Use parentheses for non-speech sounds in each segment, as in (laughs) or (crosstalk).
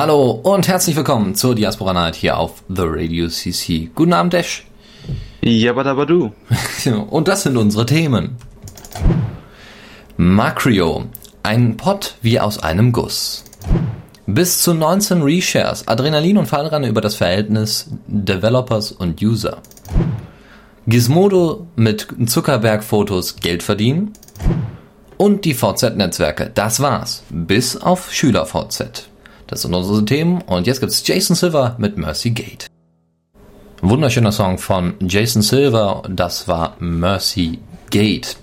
Hallo und herzlich willkommen zur Diaspora Night hier auf The Radio CC. Guten Abend, Dash. Jabadabadu. (laughs) und das sind unsere Themen. Macrio, ein Pot wie aus einem Guss. Bis zu 19 Reshares, Adrenalin und Fallranne über das Verhältnis Developers und User. Gizmodo mit Zuckerberg-Fotos Geld verdienen. Und die VZ-Netzwerke. Das war's. Bis auf Schüler-VZ. Das sind unsere Themen und jetzt gibt's Jason Silver mit Mercy Gate. Wunderschöner Song von Jason Silver, das war Mercy Gate.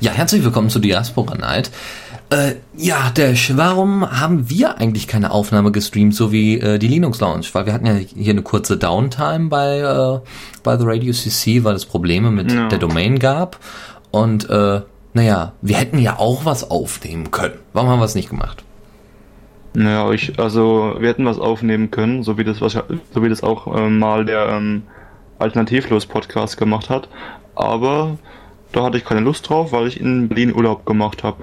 Ja, herzlich willkommen zu Diaspora Night. Äh, ja, Dash, warum haben wir eigentlich keine Aufnahme gestreamt, so wie äh, die Linux Lounge? Weil wir hatten ja hier eine kurze Downtime bei, äh, bei The Radio CC, weil es Probleme mit no. der Domain gab. Und äh, naja, wir hätten ja auch was aufnehmen können. Warum haben wir es nicht gemacht? Naja, ich, also wir hätten was aufnehmen können, so wie das, so wie das auch ähm, mal der ähm, Alternativlos-Podcast gemacht hat. Aber da hatte ich keine Lust drauf, weil ich in Berlin Urlaub gemacht habe.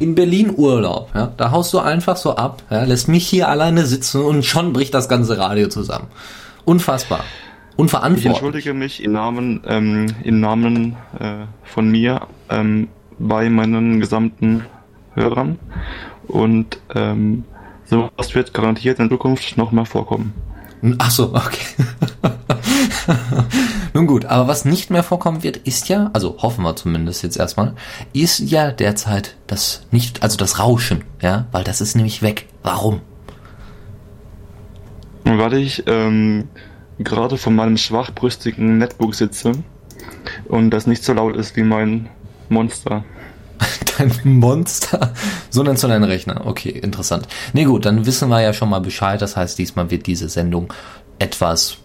In Berlin Urlaub, ja. Da haust du einfach so ab, ja, lässt mich hier alleine sitzen und schon bricht das ganze Radio zusammen. Unfassbar. Unverantwortlich. Ich entschuldige mich im Namen, ähm, im Namen äh, von mir ähm, bei meinen gesamten Hörern und ähm, so was wird garantiert in Zukunft noch mal vorkommen. Ach so, okay. (laughs) Nun gut, aber was nicht mehr vorkommen wird, ist ja, also hoffen wir zumindest jetzt erstmal, ist ja derzeit das nicht, also das Rauschen, ja, weil das ist nämlich weg. Warum? Weil ich ähm, gerade von meinem schwachbrüstigen Netbook sitze und das nicht so laut ist wie mein Monster. Dein Monster? So nennst du deinen Rechner. Okay, interessant. Nee, gut, dann wissen wir ja schon mal Bescheid. Das heißt, diesmal wird diese Sendung etwas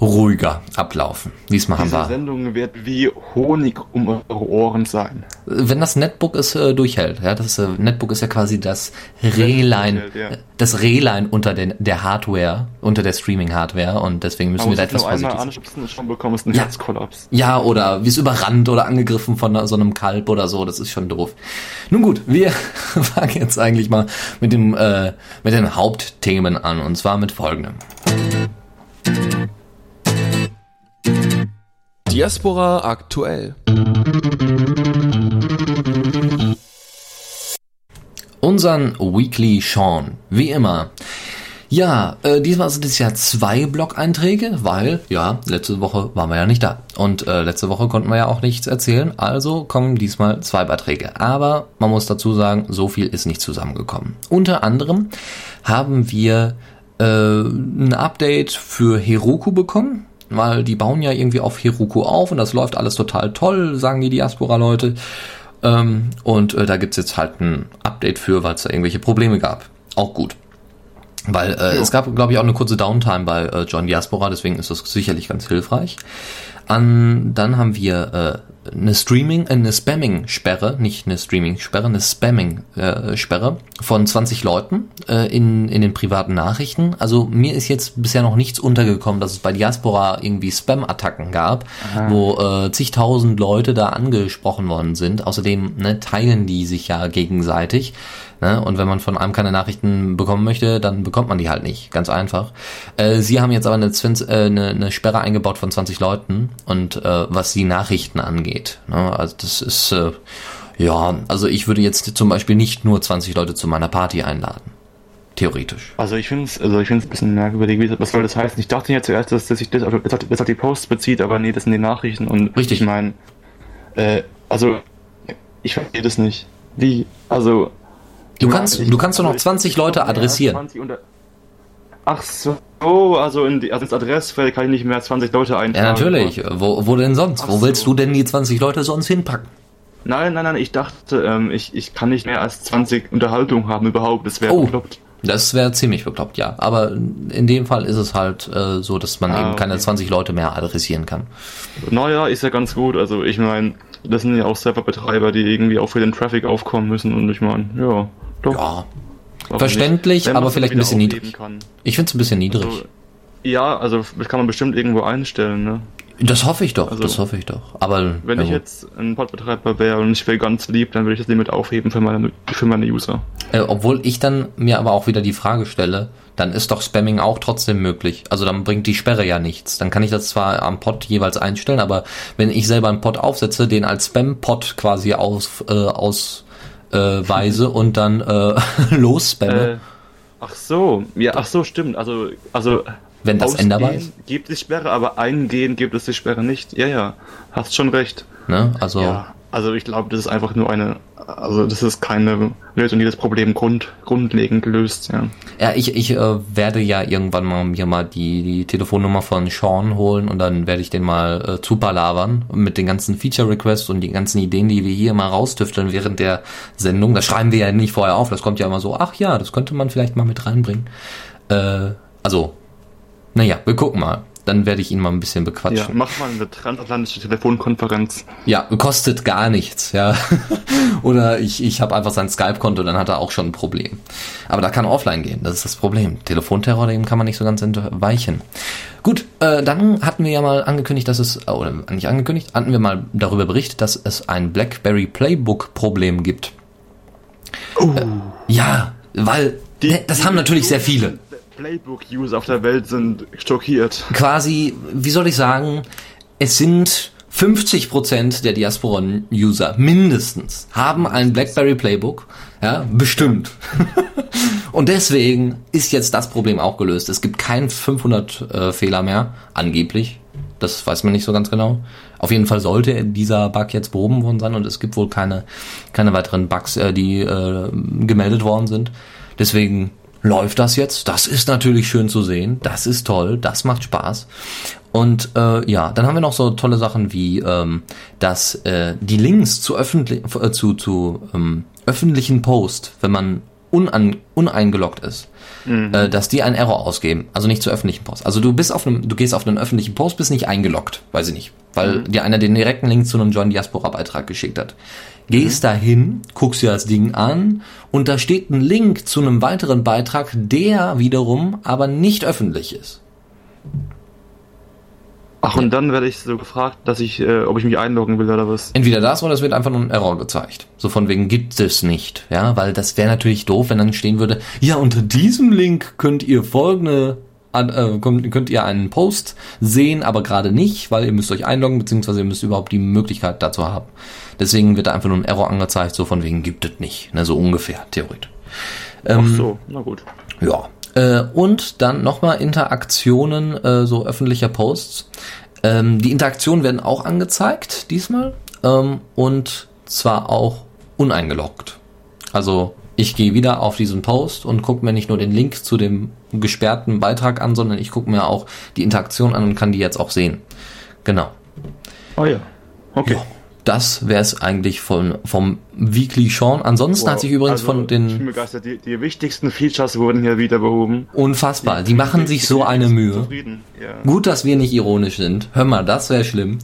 ruhiger ablaufen. Diesmal Diese haben wir. Sendung wird wie Honig um eure Ohren sein. Wenn das Netbook es äh, durchhält, ja, das äh, Netbook ist ja quasi das Rehlein, ja. das Rehlein unter den, der Hardware, unter der Streaming-Hardware und deswegen müssen wir da etwas vorsichtig sein. anschubsen schon bekommst einen ja. Herzkollaps. Ja, oder wie es überrannt oder angegriffen von so einem Kalb oder so, das ist schon doof. Nun gut, wir (laughs) fangen jetzt eigentlich mal mit dem, äh, mit den Hauptthemen an und zwar mit folgendem. Diaspora aktuell. Unseren Weekly Sean, wie immer. Ja, äh, diesmal sind es ja zwei Blog-Einträge, weil, ja, letzte Woche waren wir ja nicht da. Und äh, letzte Woche konnten wir ja auch nichts erzählen, also kommen diesmal zwei Beiträge. Aber man muss dazu sagen, so viel ist nicht zusammengekommen. Unter anderem haben wir äh, ein Update für Heroku bekommen weil die bauen ja irgendwie auf Heroku auf und das läuft alles total toll, sagen die Diaspora-Leute. Ähm, und äh, da gibt's jetzt halt ein Update für, weil es da irgendwelche Probleme gab. Auch gut. Weil äh, es gab, glaube ich, auch eine kurze Downtime bei äh, John Diaspora, deswegen ist das sicherlich ganz hilfreich. An, dann haben wir äh, eine Streaming, äh, eine Spamming-Sperre, nicht eine Streaming-Sperre, eine Spamming-Sperre äh, von 20 Leuten äh, in, in den privaten Nachrichten. Also mir ist jetzt bisher noch nichts untergekommen, dass es bei Diaspora irgendwie Spam-Attacken gab, Aha. wo äh, zigtausend Leute da angesprochen worden sind. Außerdem ne, teilen die sich ja gegenseitig. Ne? Und wenn man von einem keine Nachrichten bekommen möchte, dann bekommt man die halt nicht. Ganz einfach. Äh, sie haben jetzt aber eine, Zwins, äh, eine, eine Sperre eingebaut von 20 Leuten und äh, was die Nachrichten angeht. Ne? Also das ist äh, ja, also ich würde jetzt zum Beispiel nicht nur 20 Leute zu meiner Party einladen. Theoretisch. Also ich finde es also ich find's ein bisschen merkwürdig, was soll das heißen? Ich dachte ja zuerst, dass, dass sich das, das, das, das auf die Posts bezieht, aber nee, das sind die Nachrichten und Richtig. ich meine, äh, also ich verstehe das nicht. Wie? Also Du kannst, du kannst doch noch 20 Leute adressieren. Ach so, also, in die, also ins Adressfeld kann ich nicht mehr als 20 Leute eintragen. Ja, natürlich. Wo, wo denn sonst? Ach wo willst so. du denn die 20 Leute sonst hinpacken? Nein, nein, nein, ich dachte, ähm, ich, ich kann nicht mehr als 20 Unterhaltungen haben überhaupt. Das wäre oh, bekloppt. Das wäre ziemlich bekloppt, ja. Aber in dem Fall ist es halt äh, so, dass man ah, eben keine okay. 20 Leute mehr adressieren kann. Naja, ist ja ganz gut. Also ich meine, das sind ja auch Serverbetreiber, die irgendwie auch für den Traffic aufkommen müssen. Und ich meine, ja. Doch. Ja. Verständlich, nicht, aber vielleicht ein bisschen niedrig. Kann. Ich finde es ein bisschen niedrig. Also, ja, also das kann man bestimmt irgendwo einstellen, ne? Das hoffe ich doch, Also, das hoffe ich doch. Aber Wenn ja ich jetzt ein Podbetreiber wäre und ich wäre ganz lieb, dann würde ich das Limit aufheben für meine, für meine User. Äh, obwohl ich dann mir aber auch wieder die Frage stelle, dann ist doch Spamming auch trotzdem möglich. Also dann bringt die Sperre ja nichts. Dann kann ich das zwar am Pod jeweils einstellen, aber wenn ich selber einen Pod aufsetze, den als Spam-Pod quasi aus, äh, aus äh, weise und dann äh, (laughs) losspamme, Äh, ach so, ja, ach so, stimmt. Also, also wenn das änderbar ist. gibt es Sperre, aber eingehen gibt es die Sperre nicht. Ja, ja, hast schon recht. Ne? Also Ja, also ich glaube, das ist einfach nur eine, also das ist keine Lösung, die das Problem grund, grundlegend löst. Ja. Ja, ich, ich äh, werde ja irgendwann mal mir mal die, die Telefonnummer von Sean holen und dann werde ich den mal äh, zupalavern mit den ganzen Feature Requests und die ganzen Ideen, die wir hier mal raustüfteln während der Sendung. Das schreiben wir ja nicht vorher auf, das kommt ja immer so, ach ja, das könnte man vielleicht mal mit reinbringen. Äh, also, naja, wir gucken mal. Dann werde ich ihn mal ein bisschen ja, bequatschen. mach mal eine transatlantische Telefonkonferenz. Ja, kostet gar nichts, ja. (laughs) Oder ich, ich habe einfach sein Skype-Konto, dann hat er auch schon ein Problem. Aber da kann offline gehen, das ist das Problem. Telefonterror, dem kann man nicht so ganz entweichen. Gut, äh, dann hatten wir ja mal angekündigt, dass es, äh, oder nicht angekündigt, hatten wir mal darüber berichtet, dass es ein BlackBerry Playbook-Problem gibt. Äh, ja, weil ne, das haben natürlich sehr viele. Playbook-User auf der Welt sind schockiert. quasi, wie soll ich sagen, es sind 50% der Diasporan-User mindestens haben ein BlackBerry Playbook, ja, bestimmt. (laughs) Und deswegen ist jetzt das Problem auch gelöst. Es gibt keinen 500 äh, Fehler mehr, angeblich. Das weiß man nicht so ganz genau. Auf jeden Fall sollte dieser Bug jetzt behoben worden sein und es gibt wohl keine, keine weiteren Bugs, äh, die äh, gemeldet worden sind. Deswegen läuft das jetzt. Das ist natürlich schön zu sehen. Das ist toll. Das macht Spaß. Und äh, ja, dann haben wir noch so tolle Sachen wie, ähm, dass äh, die Links zu, öffentlich, äh, zu, zu ähm, öffentlichen Post, wenn man unan, uneingeloggt ist, äh, dass die einen Error ausgeben. Also nicht zu öffentlichen Post. Also du bist auf einem, du gehst auf einen öffentlichen Post, bist nicht eingeloggt, weiß ich nicht, weil dir einer den direkten Link zu einem Join Diaspora Beitrag geschickt hat. Gehst dahin, guckst dir das Ding an und da steht ein Link zu einem weiteren Beitrag, der wiederum aber nicht öffentlich ist. Ach, und dann werde ich so gefragt, dass ich, äh, ob ich mich einloggen will oder was. Entweder das oder es wird einfach nur ein Error gezeigt. So von wegen gibt es nicht. Ja, weil das wäre natürlich doof, wenn dann stehen würde, ja, unter diesem Link könnt ihr folgende, äh, könnt, könnt ihr einen Post sehen, aber gerade nicht, weil ihr müsst euch einloggen, beziehungsweise ihr müsst überhaupt die Möglichkeit dazu haben. Deswegen wird da einfach nur ein Error angezeigt, so von wegen gibt es nicht. Ne, so ungefähr, theoretisch. Ach so, na gut. Ja. Äh, und dann nochmal Interaktionen, äh, so öffentlicher Posts. Ähm, die Interaktionen werden auch angezeigt diesmal ähm, und zwar auch uneingeloggt. Also ich gehe wieder auf diesen Post und gucke mir nicht nur den Link zu dem gesperrten Beitrag an, sondern ich gucke mir auch die Interaktion an und kann die jetzt auch sehen. Genau. Oh ja. Okay. Ja, das wäre es eigentlich von, vom Weekly Sean. Ansonsten hat sich übrigens Also, von Ich bin den begeistert. Die, die wichtigsten Features wurden hier wieder behoben. unfassbar, die machen sich so eine Mühe. Ja. Gut, dass wir nicht ironisch sind. Hör mal, das wäre schlimm.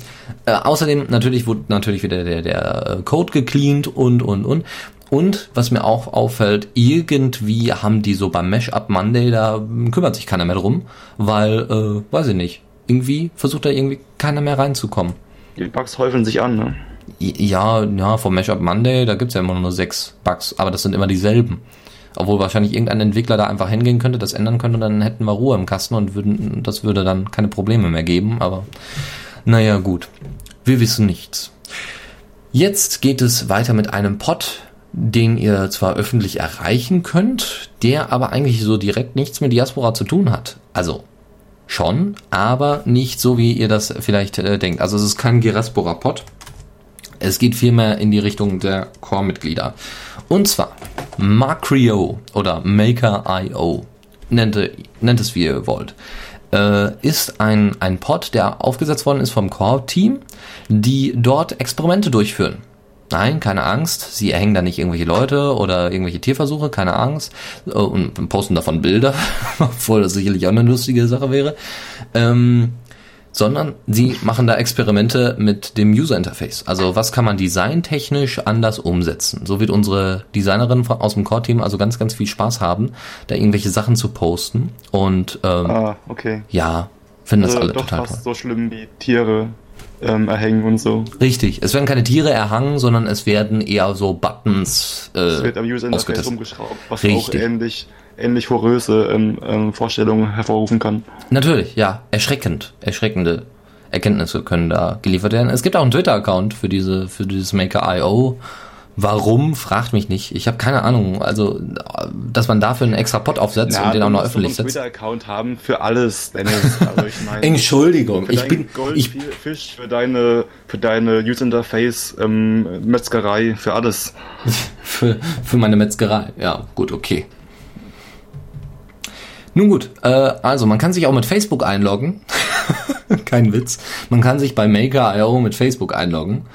Äh, außerdem natürlich wurde natürlich wieder der, der äh, Code gecleant und und und. Und was mir auch auffällt, irgendwie haben die so beim Mesh-Up Monday, da hm, kümmert sich keiner mehr drum, weil, äh, weiß ich nicht, irgendwie versucht da irgendwie keiner mehr reinzukommen. Die Bugs häufeln sich an, ne? Ja, ja, vom Mesh-Up Monday, da gibt's ja immer nur sechs Bugs, aber das sind immer dieselben. Obwohl wahrscheinlich irgendein Entwickler da einfach hingehen könnte, das ändern könnte dann hätten wir Ruhe im Kasten und würden, das würde dann keine Probleme mehr geben, aber naja, gut. Wir wissen nichts. Jetzt geht es weiter mit einem Pod, den ihr zwar öffentlich erreichen könnt, der aber eigentlich so direkt nichts mit Diaspora zu tun hat. Also schon, aber nicht so, wie ihr das vielleicht äh, denkt. Also es ist kein Geraspora-Pod. Es geht vielmehr in die Richtung der Core-Mitglieder. Und zwar Macrio oder Maker.io, nennt, nennt es wie ihr wollt, äh, ist ein, ein Pod, der aufgesetzt worden ist vom Core-Team, die dort Experimente durchführen. Nein, keine Angst. Sie erhängen da nicht irgendwelche Leute oder irgendwelche Tierversuche, keine Angst. Äh, Und posten davon Bilder, (laughs) obwohl das sicherlich auch eine lustige Sache wäre. Ähm, sondern sie machen da Experimente mit dem User Interface. Also was kann man designtechnisch anders umsetzen? So wird unsere Designerin aus dem Core-Team also ganz, ganz viel Spaß haben, da irgendwelche Sachen zu posten. Und ähm, Ah, okay. ja, Finden das Also alle doch total toll. fast so schlimm wie Tiere ähm, erhängen und so. Richtig. Es werden keine Tiere erhangen, sondern es werden eher so Buttons äh, Es wird am User Interface rumgeschraubt, was Richtig. auch ähnlich, ähnlich horröse ähm, ähm, Vorstellungen hervorrufen kann. Natürlich, ja. Erschreckend. Erschreckende Erkenntnisse können da geliefert werden. Es gibt auch einen Twitter-Account für diese, für dieses Maker.io. Warum? Fragt mich nicht. Ich habe keine Ahnung. Also, dass man dafür einen extra Pod aufsetzt und den auch noch öffentlich einen setzt. Twitter-Account haben für alles, Dennis. Also ich (laughs) meine, Entschuldigung, für ich bin, Goldfisch, für deine, für deine User Interface ähm, Metzgerei, für alles. (laughs) für, für meine Metzgerei. Ja, gut, okay. Nun gut, äh, also man kann sich auch mit Facebook einloggen. (laughs) Kein Witz. Man kann sich bei Maker.io mit Facebook einloggen.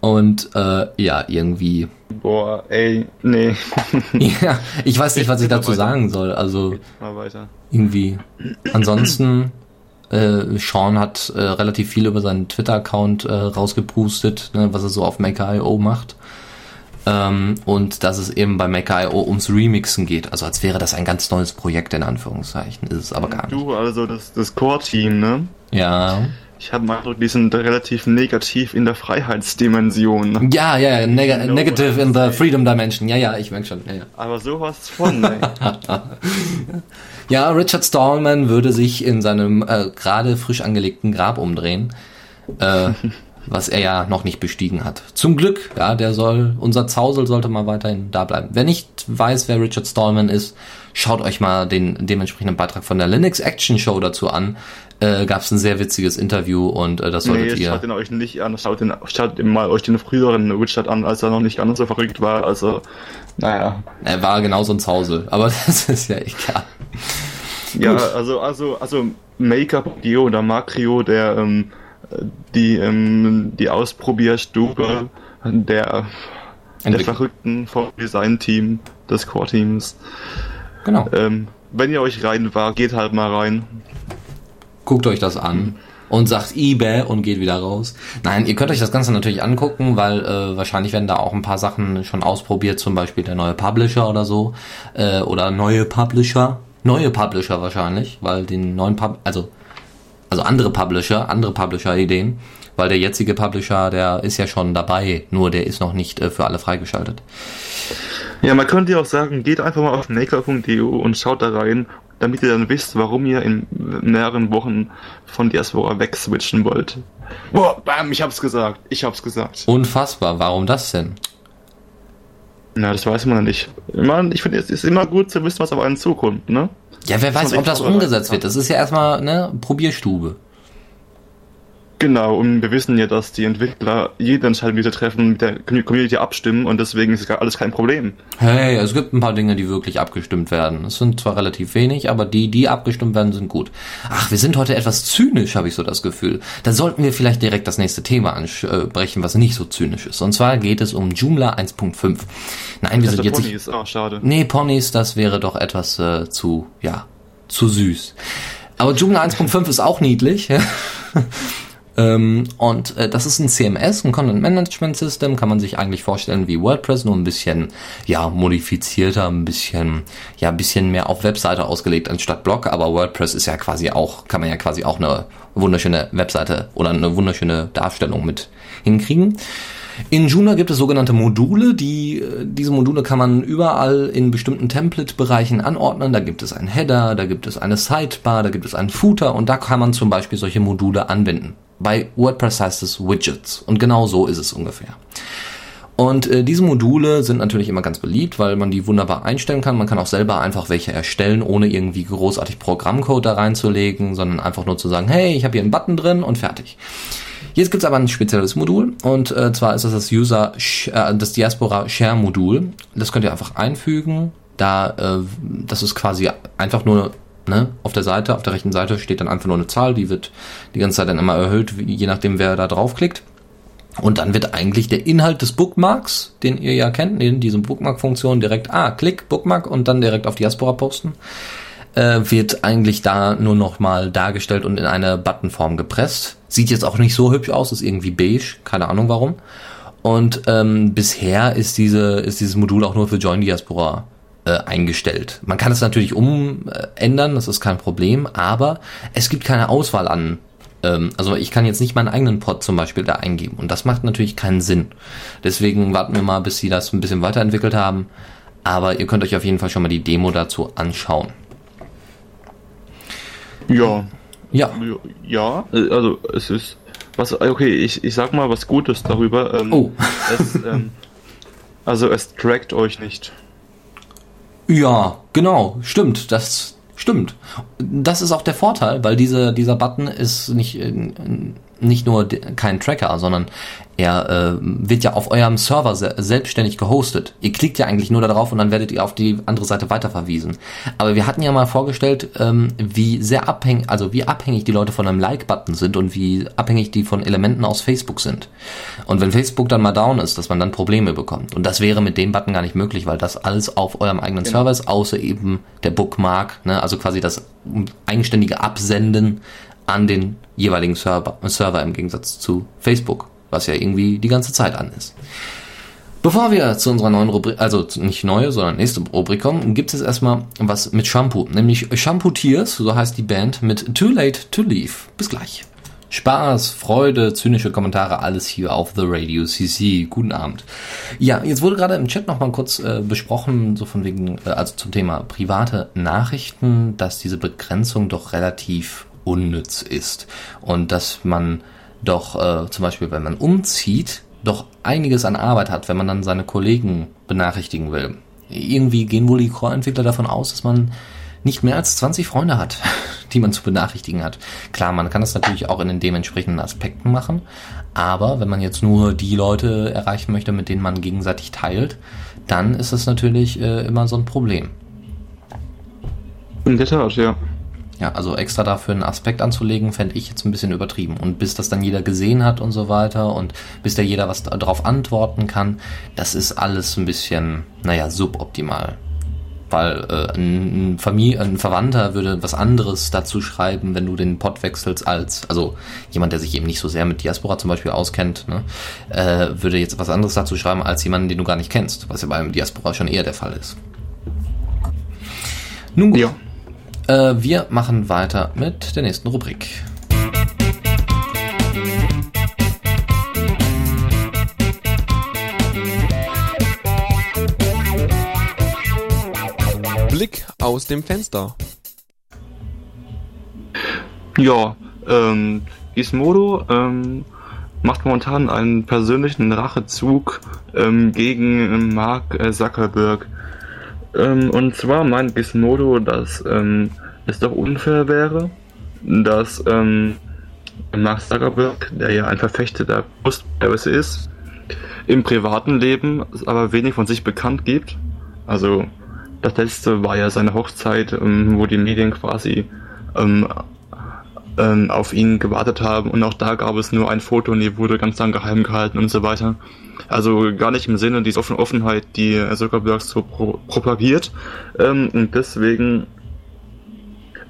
Und äh, ja, irgendwie. Boah, ey, nee. (laughs) Ja, ich weiß nicht, was ich dazu sagen soll. Also irgendwie. Ansonsten, äh, Sean hat äh, relativ viel über seinen Twitter-Account äh, rausgepustet, ne, was er so auf Maker.io macht. Ähm, und dass es eben bei Maker.io ums Remixen geht. Also als wäre das ein ganz neues Projekt in Anführungszeichen. Ist es aber gar nicht. Du, also das, das Core-Team, ne? Ja. Ich habe mal Eindruck, die sind relativ negativ in der Freiheitsdimension. ne? Ja, ja, ja, neg No, negative in the freedom dimension. Ja, ja, ich merke schon. Ja, ja. Aber sowas von, ey. (laughs) Ja, Richard Stallman würde sich in seinem äh, gerade frisch angelegten Grab umdrehen, äh, (laughs) was er ja noch nicht bestiegen hat. Zum Glück, ja, der soll, unser Zausel sollte mal weiterhin da bleiben. Wer nicht weiß, wer Richard Stallman ist, schaut euch mal den dementsprechenden Beitrag von der Linux Action Show dazu an. Äh, Gab es ein sehr witziges Interview und äh, das solltet Nee, ihr. schaut den euch nicht an, schaut, den, schaut mal euch den früheren Richard an, als er noch nicht ganz so verrückt war. Also, naja. Er war genauso ein Zausel, aber (laughs) das ist ja egal. Ja, also, also, also Make-up-Dio oder Macrio, der ähm, die, ähm, die Ausprobierstube der, der. Verrückten vom Design-Team des Core-Teams. Genau. Ähm, wenn ihr euch rein war, geht halt mal rein. guckt euch das an und sagt eBay und geht wieder raus. Nein, ihr könnt euch das Ganze natürlich angucken, weil äh, wahrscheinlich werden da auch ein paar Sachen schon ausprobiert, zum Beispiel der neue Publisher oder so. Äh, oder neue Publisher. Neue Publisher wahrscheinlich, weil den neuen Pub also also andere Publisher, andere Publisher-Ideen, weil der jetzige Publisher, der ist ja schon dabei, nur der ist noch nicht äh, für alle freigeschaltet. Ja, man könnte ja auch sagen, geht einfach mal auf maker.eu und schaut da rein, damit ihr dann wisst, warum ihr in mehreren Wochen von Diaspora wegswitchen wollt. Boah, bam, ich hab's gesagt. Ich hab's gesagt. Unfassbar, warum das denn? Na, das weiß man ja nicht. Ich, meine, ich finde, es ist immer gut zu wissen, was auf einen zukommt, ne? Ja, wer weiß, man ob das umgesetzt wird. Das ist ja erstmal ne Probierstube. Genau, und wir wissen ja, dass die Entwickler jede Entscheidung, die sie treffen, mit der Community abstimmen und deswegen ist gar alles kein Problem. Hey, es gibt ein paar Dinge, die wirklich abgestimmt werden. Es sind zwar relativ wenig, aber die, die abgestimmt werden, sind gut. Ach, wir sind heute etwas zynisch, habe ich so das Gefühl. Da sollten wir vielleicht direkt das nächste Thema ansprechen, was nicht so zynisch ist. Und zwar geht es um Joomla 1.5. Nein, wir sind jetzt Pony nicht... ah, schade. Nee, Ponys, das wäre doch etwas äh, zu, ja, zu süß. Aber Joomla 1.5 ist auch niedlich. Ähm, und äh, das ist ein CMS, ein Content Management System, kann man sich eigentlich vorstellen wie WordPress, nur ein bisschen, ja, modifizierter, ein bisschen, ja, ein bisschen mehr auf Webseite ausgelegt anstatt Blog. Aber WordPress ist ja quasi auch, kann man ja quasi auch eine wunderschöne Webseite oder eine wunderschöne Darstellung mit hinkriegen. In Joomla gibt es sogenannte Module, die äh, diese Module kann man überall in bestimmten Template-Bereichen anordnen. Da gibt es einen Header, da gibt es eine Sidebar, da gibt es einen Footer und da kann man zum Beispiel solche Module anbinden. Bei WordPress heißt es Widgets und genau so ist es ungefähr. Und äh, diese Module sind natürlich immer ganz beliebt, weil man die wunderbar einstellen kann. Man kann auch selber einfach welche erstellen, ohne irgendwie großartig Programmcode da reinzulegen, sondern einfach nur zu sagen, hey, ich habe hier einen Button drin und fertig. Jetzt gibt's aber ein spezielles Modul und äh, zwar ist das das User, äh, das Diaspora Share Modul. Das könnt ihr einfach einfügen. Da, äh, das ist quasi einfach nur ne, auf der Seite, auf der rechten Seite steht dann einfach nur eine Zahl, die wird die ganze Zeit dann immer erhöht, je nachdem wer da draufklickt. Und dann wird eigentlich der Inhalt des Bookmarks, den ihr ja kennt, in diesem Bookmark-Funktion direkt, ah, Klick, Bookmark und dann direkt auf Diaspora posten, äh, wird eigentlich da nur noch mal dargestellt und in eine Buttonform gepresst. Sieht jetzt auch nicht so hübsch aus, ist irgendwie beige, keine Ahnung warum. Und ähm, bisher ist diese ist dieses Modul auch nur für Join Diaspora äh, eingestellt. Man kann es natürlich umändern, das ist kein Problem, aber es gibt keine Auswahl an. Ähm, also ich kann jetzt nicht meinen eigenen Pod zum Beispiel da eingeben und das macht natürlich keinen Sinn. Deswegen warten wir mal, bis sie das ein bisschen weiterentwickelt haben. Aber ihr könnt euch auf jeden Fall schon mal die Demo dazu anschauen. Ja. Ja. Ja, also es ist was okay, ich, ich sag mal was Gutes darüber. Ähm, Oh. Es, ähm, (laughs) also es trackt euch nicht. Ja, genau, stimmt, das stimmt. Das ist auch der Vorteil, weil diese, dieser Button ist nicht, äh, nicht nur kein Tracker, sondern er äh, wird ja auf eurem Server se selbstständig gehostet. Ihr klickt ja eigentlich nur da drauf und dann werdet ihr auf die andere Seite weiterverwiesen. Aber wir hatten ja mal vorgestellt, ähm, wie sehr abhängig, also wie abhängig die Leute von einem Like-Button sind und wie abhängig die von Elementen aus Facebook sind. Und wenn Facebook dann mal down ist, dass man dann Probleme bekommt. Und das wäre mit dem Button gar nicht möglich, weil das alles auf eurem eigenen Server ist, außer eben der Bookmark, ne? also quasi das eigenständige Absenden an den jeweiligen Server, Server im Gegensatz zu Facebook, was ja irgendwie die ganze Zeit an ist. Bevor wir zu unserer neuen Rubrik, also nicht neue, sondern nächste Rubrik kommen, gibt es erstmal was mit Shampoo, nämlich Shampoo Tears, so heißt die Band, mit Too Late to Leave. Bis gleich. Spaß, Freude, zynische Kommentare, alles hier auf The Radio CC. Guten Abend. Ja, jetzt wurde gerade im Chat nochmal kurz äh, besprochen, so von wegen, äh, also zum Thema private Nachrichten, dass diese Begrenzung doch relativ unnütz ist und dass man doch äh, zum Beispiel, wenn man umzieht, doch einiges an Arbeit hat, wenn man dann seine Kollegen benachrichtigen will. Irgendwie gehen wohl die Core-Entwickler davon aus, dass man nicht mehr als 20 Freunde hat, (laughs) die man zu benachrichtigen hat. Klar, man kann das natürlich auch in den dementsprechenden Aspekten machen, aber wenn man jetzt nur die Leute erreichen möchte, mit denen man gegenseitig teilt, dann ist es natürlich äh, immer so ein Problem. In der Tat, ja. Ja, also extra dafür einen Aspekt anzulegen, fände ich jetzt ein bisschen übertrieben. Und bis das dann jeder gesehen hat und so weiter und bis da jeder was darauf antworten kann, das ist alles ein bisschen, naja, suboptimal. Weil äh, ein, Familie, ein Verwandter würde was anderes dazu schreiben, wenn du den Pod wechselst, als, also jemand, der sich eben nicht so sehr mit Diaspora zum Beispiel auskennt, ne, äh, würde jetzt was anderes dazu schreiben, als jemanden, den du gar nicht kennst, was ja beim Diaspora schon eher der Fall ist. Nun gut. Ja. Äh, wir machen weiter mit der nächsten Rubrik. Blick aus dem Fenster. Ja, ähm, Gizmodo ähm, macht momentan einen persönlichen Rachezug ähm, gegen ähm, Mark äh, Zuckerberg. Ähm, und zwar meint Gizmodo, dass ähm, es doch unfair wäre, dass ähm, Mark Zuckerberg, der ja ein Verfechter der Post-Privacy ist, im privaten Leben aber wenig von sich bekannt gibt. Also das letzte war ja seine Hochzeit, ähm, wo die Medien quasi ähm, auf ihn gewartet haben und auch da gab es nur ein Foto und die wurde ganz lang geheim gehalten und so weiter. Also gar nicht im Sinne dieser Offen Offenheit, die Zuckerberg so pro propagiert. Ähm, und deswegen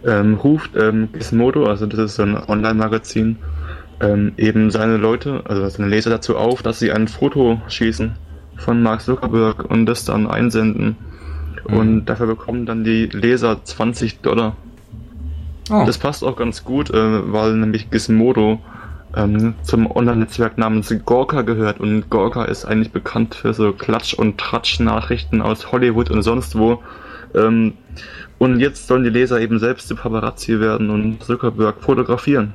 ähm, ruft ähm, Gizmodo, also das ist so ein Online-Magazin, ähm, eben seine Leute, also seine Leser dazu auf, dass sie ein Foto schießen von Mark Zuckerberg und das dann einsenden. Und dafür bekommen dann die Leser 20 Dollar. Oh. Das passt auch ganz gut, äh, weil nämlich Gizmodo ähm, zum Online-Netzwerk namens Gorka gehört und Gorka ist eigentlich bekannt für so Klatsch- und Tratsch-Nachrichten aus Hollywood und sonst wo. Ähm, und jetzt sollen die Leser eben selbst zu Paparazzi werden und Zuckerberg fotografieren.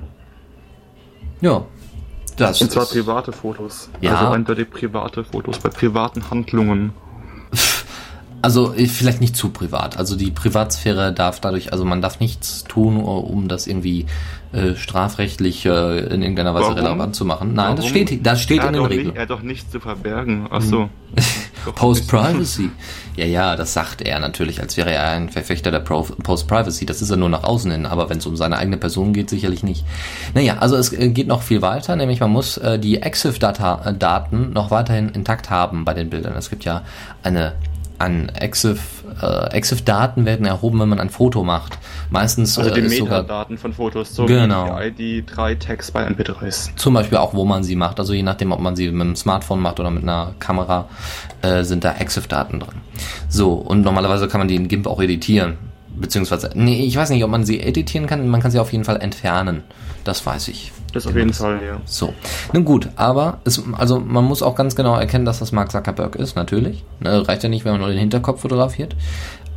ja, das Und zwar private Fotos. Ja. Also eindeutig private Fotos bei privaten Handlungen. Also äh, vielleicht nicht zu privat. Also die Privatsphäre darf dadurch, also man darf nichts tun, um das irgendwie äh, strafrechtlich äh, in irgendeiner Weise Warum? relevant zu machen. Nein, das Warum? steht, das steht in den Regeln. Nicht, er hat doch nichts zu verbergen. Ach so. (laughs) Post-Privacy. Ja, ja, das sagt er natürlich, als wäre er ein Verfechter der Post-Privacy. Das ist er nur nach außen hin, aber wenn es um seine eigene Person geht, sicherlich nicht. Naja, also es äh, geht noch viel weiter, nämlich man muss äh, die EXIF-Daten noch weiterhin intakt haben bei den Bildern. Es gibt ja eine an EXIF, äh, EXIF-Daten werden erhoben, wenn man ein Foto macht. Meistens Also die äh, ist sogar Metadaten von Fotos, so Genau. die ID 3 Tags bei MP3s. Zum Beispiel auch, wo man sie macht. Also je nachdem, ob man sie mit dem Smartphone macht oder mit einer Kamera, äh, sind da EXIF-Daten drin. So, und normalerweise kann man die in GIMP auch editieren. Beziehungsweise, nee, ich weiß nicht, ob man sie editieren kann, man kann sie auf jeden Fall entfernen. Das weiß ich. Das auf jeden Fall, ja. So. Nun gut, aber es, also man muss auch ganz genau erkennen, dass das Mark Zuckerberg ist, natürlich. Ne, reicht ja nicht, wenn man nur den Hinterkopf fotografiert.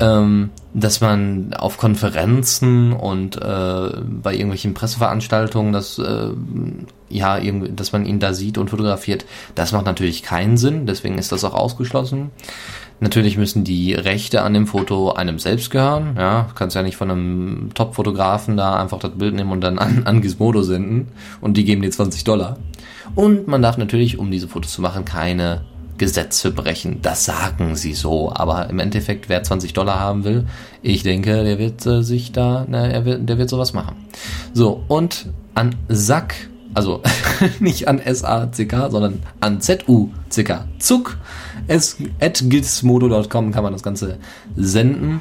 Ähm, dass man auf Konferenzen und äh, bei irgendwelchen Presseveranstaltungen, dass, äh, ja, dass man ihn da sieht und fotografiert, das macht natürlich keinen Sinn, deswegen ist das auch ausgeschlossen. Natürlich müssen die Rechte an dem Foto einem selbst gehören. Ja, kannst ja nicht von einem Top-Fotografen da einfach das Bild nehmen und dann an, an Gizmodo senden und die geben dir 20 Dollar. Und man darf natürlich, um diese Fotos zu machen, keine Gesetze brechen. Das sagen sie so, aber im Endeffekt, wer 20 Dollar haben will, ich denke, der wird äh, sich da, na, er wird, der wird sowas machen. So, und an Sack, also (laughs) nicht an S-A-C-K, sondern an Z-U-C-K, Zuck, es, at gizmodo.com kann man das Ganze senden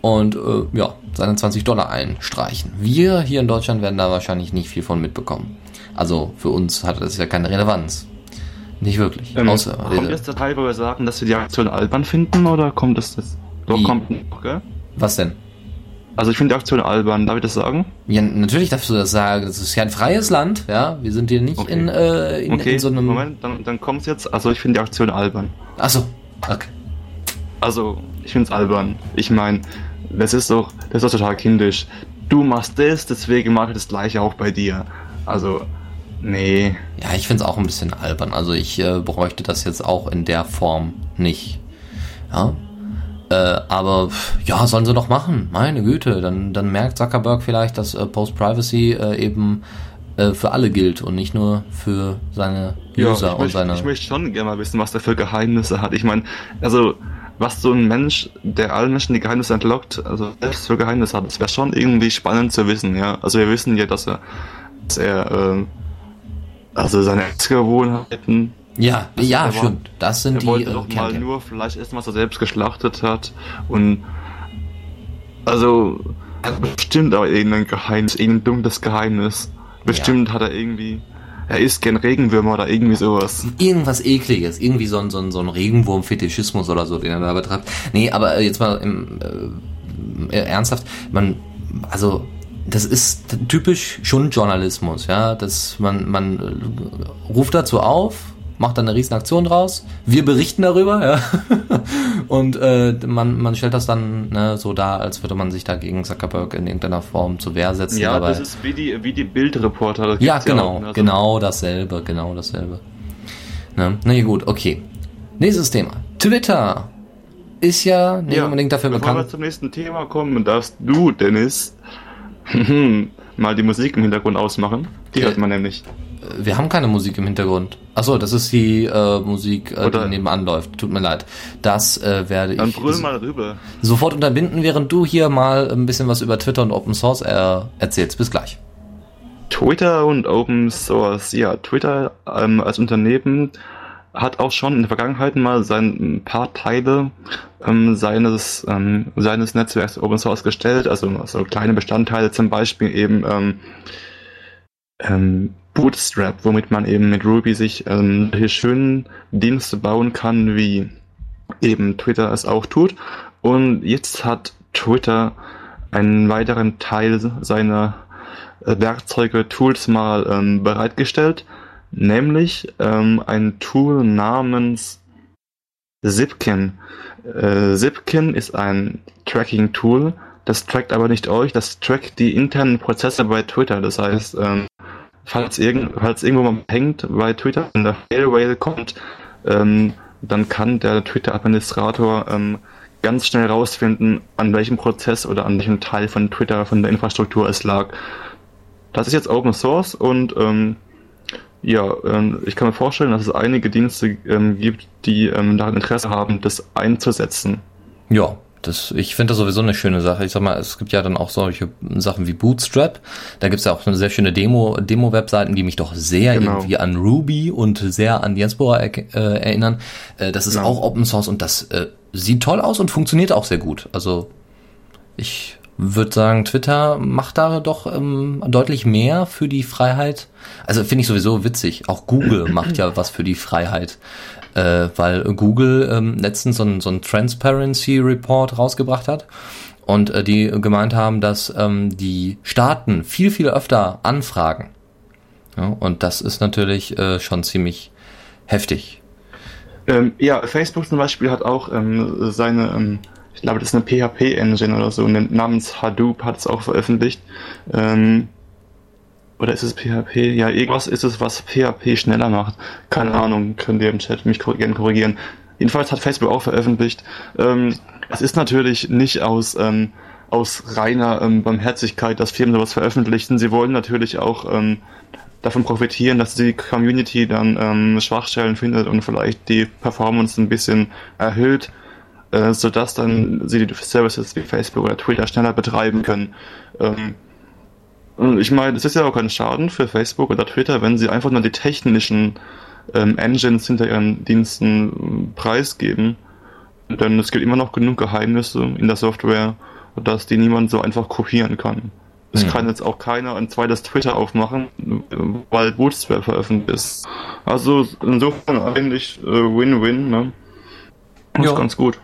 und äh, ja, seine 20 Dollar einstreichen. Wir hier in Deutschland werden da wahrscheinlich nicht viel von mitbekommen. Also für uns hat das ja keine Relevanz. Nicht wirklich. Ähm, Außer kommt jetzt der Teil, wo wir sagen, dass wir die Aktion albern finden, oder kommt das das? Doch, kommt noch, gell? was denn? Also ich finde die Aktion albern, darf ich das sagen? Ja, natürlich darfst du das sagen. Das ist ja ein freies Land, ja. Wir sind hier nicht Okay. in, äh, in, Okay, in so einem. Moment, dann, dann kommt's jetzt. Also ich finde die Aktion albern. Achso, okay. Also, ich find's albern. Ich meine, das ist doch, das ist doch total kindisch. Du machst das, deswegen mache ich das gleiche auch bei dir. Also, nee. Ja, ich find's auch ein bisschen albern. Also ich äh, bräuchte das jetzt auch in der Form nicht. Ja. Äh, aber ja, sollen sie doch machen. Meine Güte, dann, dann merkt Zuckerberg vielleicht, dass äh, Post-Privacy äh, eben äh, für alle gilt und nicht nur für seine Ja, User ich, und möchte, seine. ich möchte schon gerne mal wissen, was der für Geheimnisse hat. Ich meine, also, was so ein Mensch, der allen Menschen die Geheimnisse entlockt, also selbst für Geheimnisse hat, das wäre schon irgendwie spannend zu wissen, ja. Also wir wissen ja, dass er, dass er, ähm, also seine Essgewohnheiten, ja, Das- ja, stimmt. Das sind er die wollte äh, doch mal Kernkerne. nur Fleisch essen, was er selbst geschlachtet hat und also er hat bestimmt aber irgendein Geheimnis, irgendein dunkles Geheimnis. Bestimmt hat er irgendwie, er isst gern Regenwürmer oder irgendwie sowas. irgendwas ekliges, irgendwie so ein, so ein, so ein Regenwurm-Fetischismus oder so, den er da betreibt. Nee, aber äh, jetzt mal im, äh, äh, ernsthaft, man, also das ist typisch schon Journalismus, ja, dass man, man äh, ruft dazu auf, macht dann eine riesen Aktion draus, wir berichten darüber, ja, (laughs) und äh, man, man stellt das dann ne, so dar, als würde man sich da gegen Zuckerberg in irgendeiner Form zur Wehr setzen. Ja, dabei. das ist wie die, wie die Bildreporter. das Ja, genau, ne? Also, genau dasselbe, genau dasselbe. Ne? Na ja, gut, okay. Nächstes Thema. Twitter ist ja nicht Ja, unbedingt dafür bevor wir bekannt. zum nächsten Thema kommen, darfst du, Dennis, mal die Musik im Hintergrund ausmachen. Die hört man nämlich. Wir haben keine Musik im Hintergrund. Achso, das ist die äh, Musik, äh, die nebenan läuft. Tut mir leid. Das äh, werde Dann ich brüll mal rüber. sofort unterbinden, während du hier mal ein bisschen was über Twitter und Open Source äh, erzählst. Bis gleich. Twitter und Open Source. Ja, Twitter ähm, als Unternehmen hat auch schon in der Vergangenheit mal sein, ein paar Teile ähm, seines, ähm, seines Netzwerks Open Source gestellt, also so kleine Bestandteile, zum Beispiel eben ähm, ähm, Bootstrap, womit man eben mit Ruby sich ähm, solche schönen Dienste bauen kann, wie eben Twitter es auch tut. Und jetzt hat Twitter einen weiteren Teil seiner äh, Werkzeuge, Tools mal ähm, bereitgestellt, nämlich ähm, ein Tool namens Zipkin. Äh, Zipkin ist ein Tracking-Tool, das trackt aber nicht euch, das trackt die internen Prozesse bei Twitter. Das heißt, ähm, falls, irgend, falls irgendwo mal hängt bei Twitter und der Fail Whale kommt, ähm, dann kann der Twitter-Administrator ähm, ganz schnell rausfinden, an welchem Prozess oder an welchem Teil von Twitter, von der Infrastruktur es lag. Das ist jetzt Open Source und ähm, ja, ähm, ich kann mir vorstellen, dass es einige Dienste ähm, gibt, die ähm, daran Interesse haben, das einzusetzen. Ja, das, ich finde das sowieso eine schöne Sache. Ich sag mal, es gibt ja dann auch solche Sachen wie Bootstrap. Da gibt's ja auch so eine sehr schöne Demo, Demo-Webseiten, die mich doch sehr Genau. irgendwie an Ruby und sehr an Diaspora er, äh, erinnern. Äh, das ist Genau. auch Open Source und das äh, sieht toll aus und funktioniert auch sehr gut. Also ich würde sagen, Twitter macht da doch ähm, deutlich mehr für die Freiheit. Also finde ich sowieso witzig. Auch Google (clears throat) macht ja was für die Freiheit. Äh, weil Google ähm, letztens so ein, so ein Transparency Report rausgebracht hat und äh, die gemeint haben, dass ähm, die Staaten viel, viel öfter anfragen. Ja, und das ist natürlich äh, schon ziemlich heftig. Ähm, ja, Facebook zum Beispiel hat auch ähm, seine ähm, ich glaube, das ist eine PHP-Engine oder so, namens Hadoop hat es auch veröffentlicht. Ähm, oder ist es PHP? Ja, irgendwas ist es, was PHP schneller macht. Keine Ahnung, könnt ihr im Chat mich gerne korrigieren. Jedenfalls hat Facebook auch veröffentlicht. Ähm, es ist natürlich nicht aus, ähm, aus reiner ähm, Barmherzigkeit, dass Firmen sowas veröffentlichen. Sie wollen natürlich auch ähm, davon profitieren, dass die Community dann ähm, Schwachstellen findet und vielleicht die Performance ein bisschen erhöht äh, sodass dann sie die Services wie Facebook oder Twitter schneller betreiben können. Ähm, und ich meine, es ist ja auch kein Schaden für Facebook oder Twitter, wenn sie einfach nur die technischen ähm, Engines hinter ihren Diensten ähm, preisgeben. Denn es gibt immer noch genug Geheimnisse in der Software, dass die niemand so einfach kopieren kann. Es hm. kann jetzt auch keiner ein zweites Twitter aufmachen, weil Bootstrap veröffentlicht ist. Also insofern eigentlich äh, Win-Win, ne? Das ist ganz gut.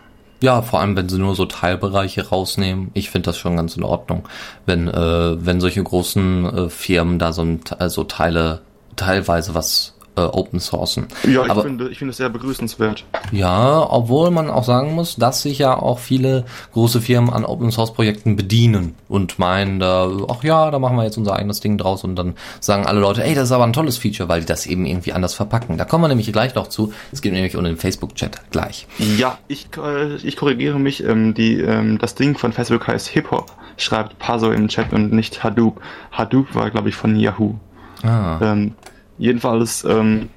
Ja, vor allem, wenn sie nur so Teilbereiche rausnehmen. Ich finde das schon ganz in Ordnung, wenn, äh, wenn solche großen äh, Firmen da so, ein, also Teile, teilweise was äh, Open Sourcen. Ja, ich Aber, finde ich finde es sehr begrüßenswert. Ja, obwohl man auch sagen muss, dass sich ja auch viele große Firmen an Open Source Projekten bedienen und meinen da, ach ja, da machen wir jetzt unser eigenes Ding draus und dann sagen alle Leute, ey, das ist aber ein tolles Feature, weil die das eben irgendwie anders verpacken. Da kommen wir nämlich gleich noch zu. Es geht nämlich um den Facebook-Chat gleich. Ja, ich, äh, ich korrigiere mich. Ähm, die, ähm, das Ding von Facebook heißt Hip-Hop, schreibt Paso im Chat und nicht Hadoop. Hadoop war, glaube ich, von Yahoo. Ah. Ähm, Jedenfalls, ähm,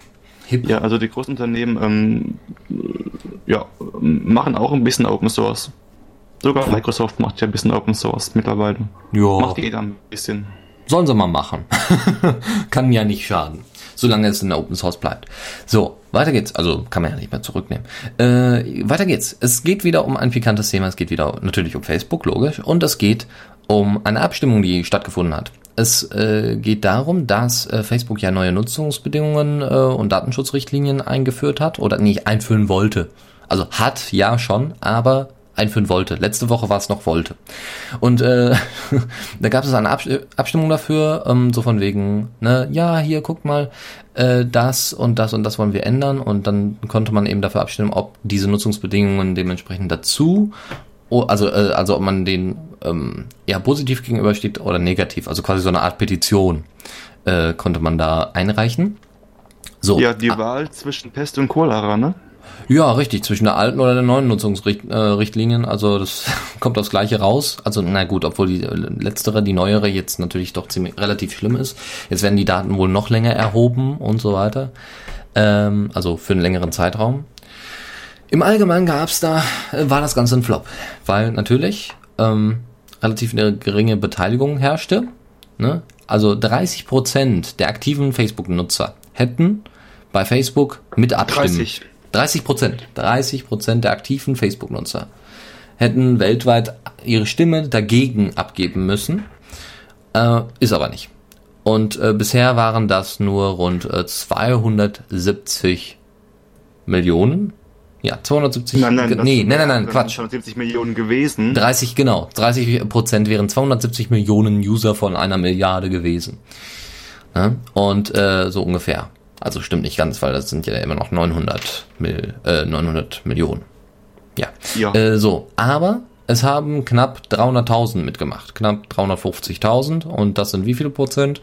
ja, also die großen Unternehmen ähm, ja, machen auch ein bisschen Open Source. Sogar Microsoft macht ja ein bisschen Open Source mittlerweile. Ja. Macht jeder ein bisschen. Sollen sie mal machen. (laughs) kann ja nicht schaden. Solange es in Open Source bleibt. So, weiter geht's. Also kann man ja nicht mehr zurücknehmen. Äh, weiter geht's. Es geht wieder um ein pikantes Thema. Es geht wieder natürlich um Facebook, logisch. Und es geht um eine Abstimmung, die stattgefunden hat. Es äh, geht darum, dass äh, Facebook ja neue Nutzungsbedingungen äh, und Datenschutzrichtlinien eingeführt hat oder nicht einführen wollte. Also hat ja schon, aber einführen wollte. Letzte Woche war es noch wollte. Und äh, (laughs) da gab es eine Abstimmung dafür, ähm, so von wegen, ne, ja, hier guckt mal, äh, das und das und das wollen wir ändern. Und dann konnte man eben dafür abstimmen, ob diese Nutzungsbedingungen dementsprechend dazu Oh, also, äh, also ob man den ähm, eher positiv gegenübersteht oder negativ. Also quasi so eine Art Petition äh, konnte man da einreichen. So. Ja, die ah, Wahl zwischen Pest und Cholera, ne? Ja, richtig, zwischen der alten oder der neuen Nutzungsrichtlinien. Äh, also das (laughs) kommt aufs Gleiche raus. Also na gut, obwohl die äh, letztere, die neuere jetzt natürlich doch ziemlich relativ schlimm ist. Jetzt werden die Daten wohl noch länger erhoben und so weiter. Ähm, also für einen längeren Zeitraum. Im Allgemeinen gab's da, äh, war das Ganze ein Flop, weil natürlich ähm, relativ eine geringe Beteiligung herrschte. Ne? Also 30 Prozent der aktiven Facebook-Nutzer hätten bei Facebook mit abstimmen. 30. 30 Prozent. 30 Prozent der aktiven Facebook-Nutzer hätten weltweit ihre Stimme dagegen abgeben müssen. Äh, ist aber nicht. Und äh, bisher waren das nur rund äh, 270 Millionen ja, 270. Nein, nein, nee, nein, nein, nein, Quatsch. 270 Millionen gewesen. 30, genau. 30 Prozent wären 270 Millionen User von einer Milliarde gewesen. Ja, und äh, so ungefähr. Also stimmt nicht ganz, weil das sind ja immer noch 900, Mil, äh, 900 Millionen. Ja. ja. Äh, so, aber es haben knapp 300.000 mitgemacht. Knapp 350.000. Und das sind wie viele Prozent?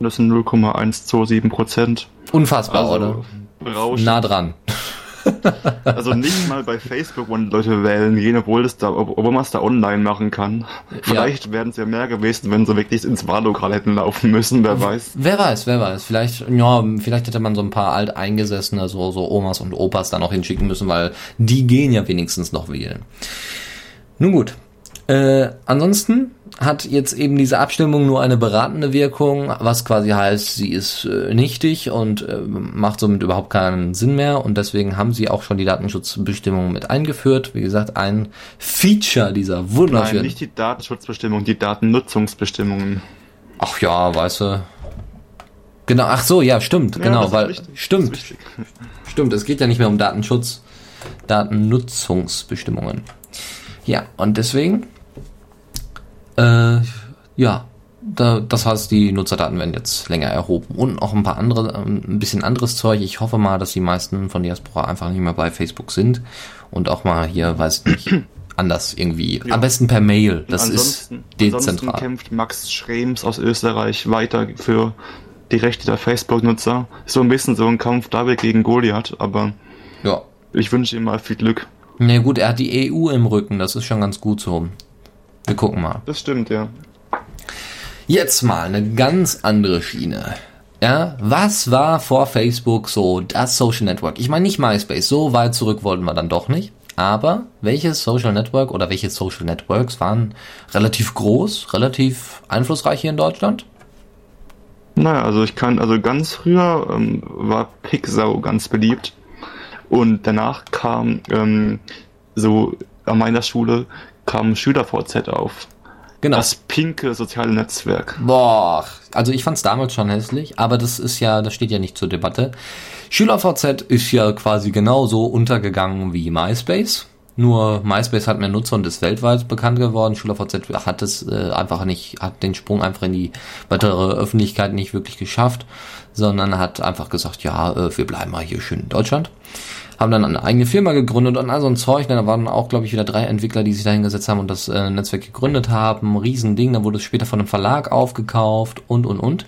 Das sind 0,127 Prozent. Unfassbar, also, oder? Berauschend. Nah dran. (laughs) also nicht mal bei Facebook wollen Leute wählen gehen, obwohl, es da, obwohl man es da online machen kann. Vielleicht ja. wären es ja mehr gewesen, wenn sie wirklich ins Wahllokal hätten laufen müssen, wer weiß. Wer weiß, wer weiß. Vielleicht, ja, vielleicht hätte man so ein paar alteingesessene, so, so Omas und Opas da noch hinschicken müssen, weil die gehen ja wenigstens noch wählen. Nun gut. Äh, ansonsten hat jetzt eben diese Abstimmung nur eine beratende Wirkung, was quasi heißt, sie ist äh, nichtig und äh, macht somit überhaupt keinen Sinn mehr und deswegen haben sie auch schon die Datenschutzbestimmungen mit eingeführt. Wie gesagt, ein Feature dieser wunderschönen... Nein, nicht die Datenschutzbestimmungen, die Datennutzungsbestimmungen. Ach ja, weißt du. Genau, ach so, ja, stimmt, Ja, genau, weil ist stimmt, (laughs) stimmt, es geht ja nicht mehr um Datenschutz, Datennutzungsbestimmungen. Ja, und deswegen äh, ja, da, das heißt, die Nutzerdaten werden jetzt länger erhoben und noch ein paar andere, ähm, ein bisschen anderes Zeug. Ich hoffe mal, dass die meisten von Diaspora einfach nicht mehr bei Facebook sind und auch mal hier, weiß nicht, (clears throat) anders irgendwie. Ja. Am besten per Mail. Das ansonsten, ist dezentral. Ansonsten kämpft Max Schrems aus Österreich weiter für die Rechte der Facebook-Nutzer. So ein bisschen so ein Kampf David gegen Goliath, aber Ja. ich wünsche ihm mal viel Glück. Na gut, er hat die EU im Rücken. Das ist schon ganz gut so. Wir gucken mal. Das stimmt, ja. Jetzt mal eine ganz andere Schiene. Ja, was war vor Facebook so das Social Network? Ich meine nicht MySpace, so weit zurück wollten wir dann doch nicht. Aber welches Social Network oder welche Social Networks waren relativ groß, relativ einflussreich hier in Deutschland? Naja, also ich kann, also ganz früher ähm, war Pixau ganz beliebt und danach kam ähm, so an meiner Schule kam SchülerVZ auf. Genau. Das pinke soziale Netzwerk. Boah, also ich fand's damals schon hässlich, aber das ist ja, das steht ja nicht zur Debatte. SchülerVZ ist ja quasi genauso untergegangen wie MySpace. Nur MySpace hat mehr Nutzer und ist weltweit bekannt geworden. SchülerVZ hat es äh, einfach nicht, hat den Sprung einfach in die weitere Öffentlichkeit nicht wirklich geschafft, sondern hat einfach gesagt, ja, äh, wir bleiben mal hier schön in Deutschland. Haben dann eine eigene Firma gegründet und all so ein Zeug. Da waren auch, glaube ich, wieder drei Entwickler, die sich da hingesetzt haben und das äh, Netzwerk gegründet haben. Riesending. Dann wurde es später von einem Verlag aufgekauft und, und, und.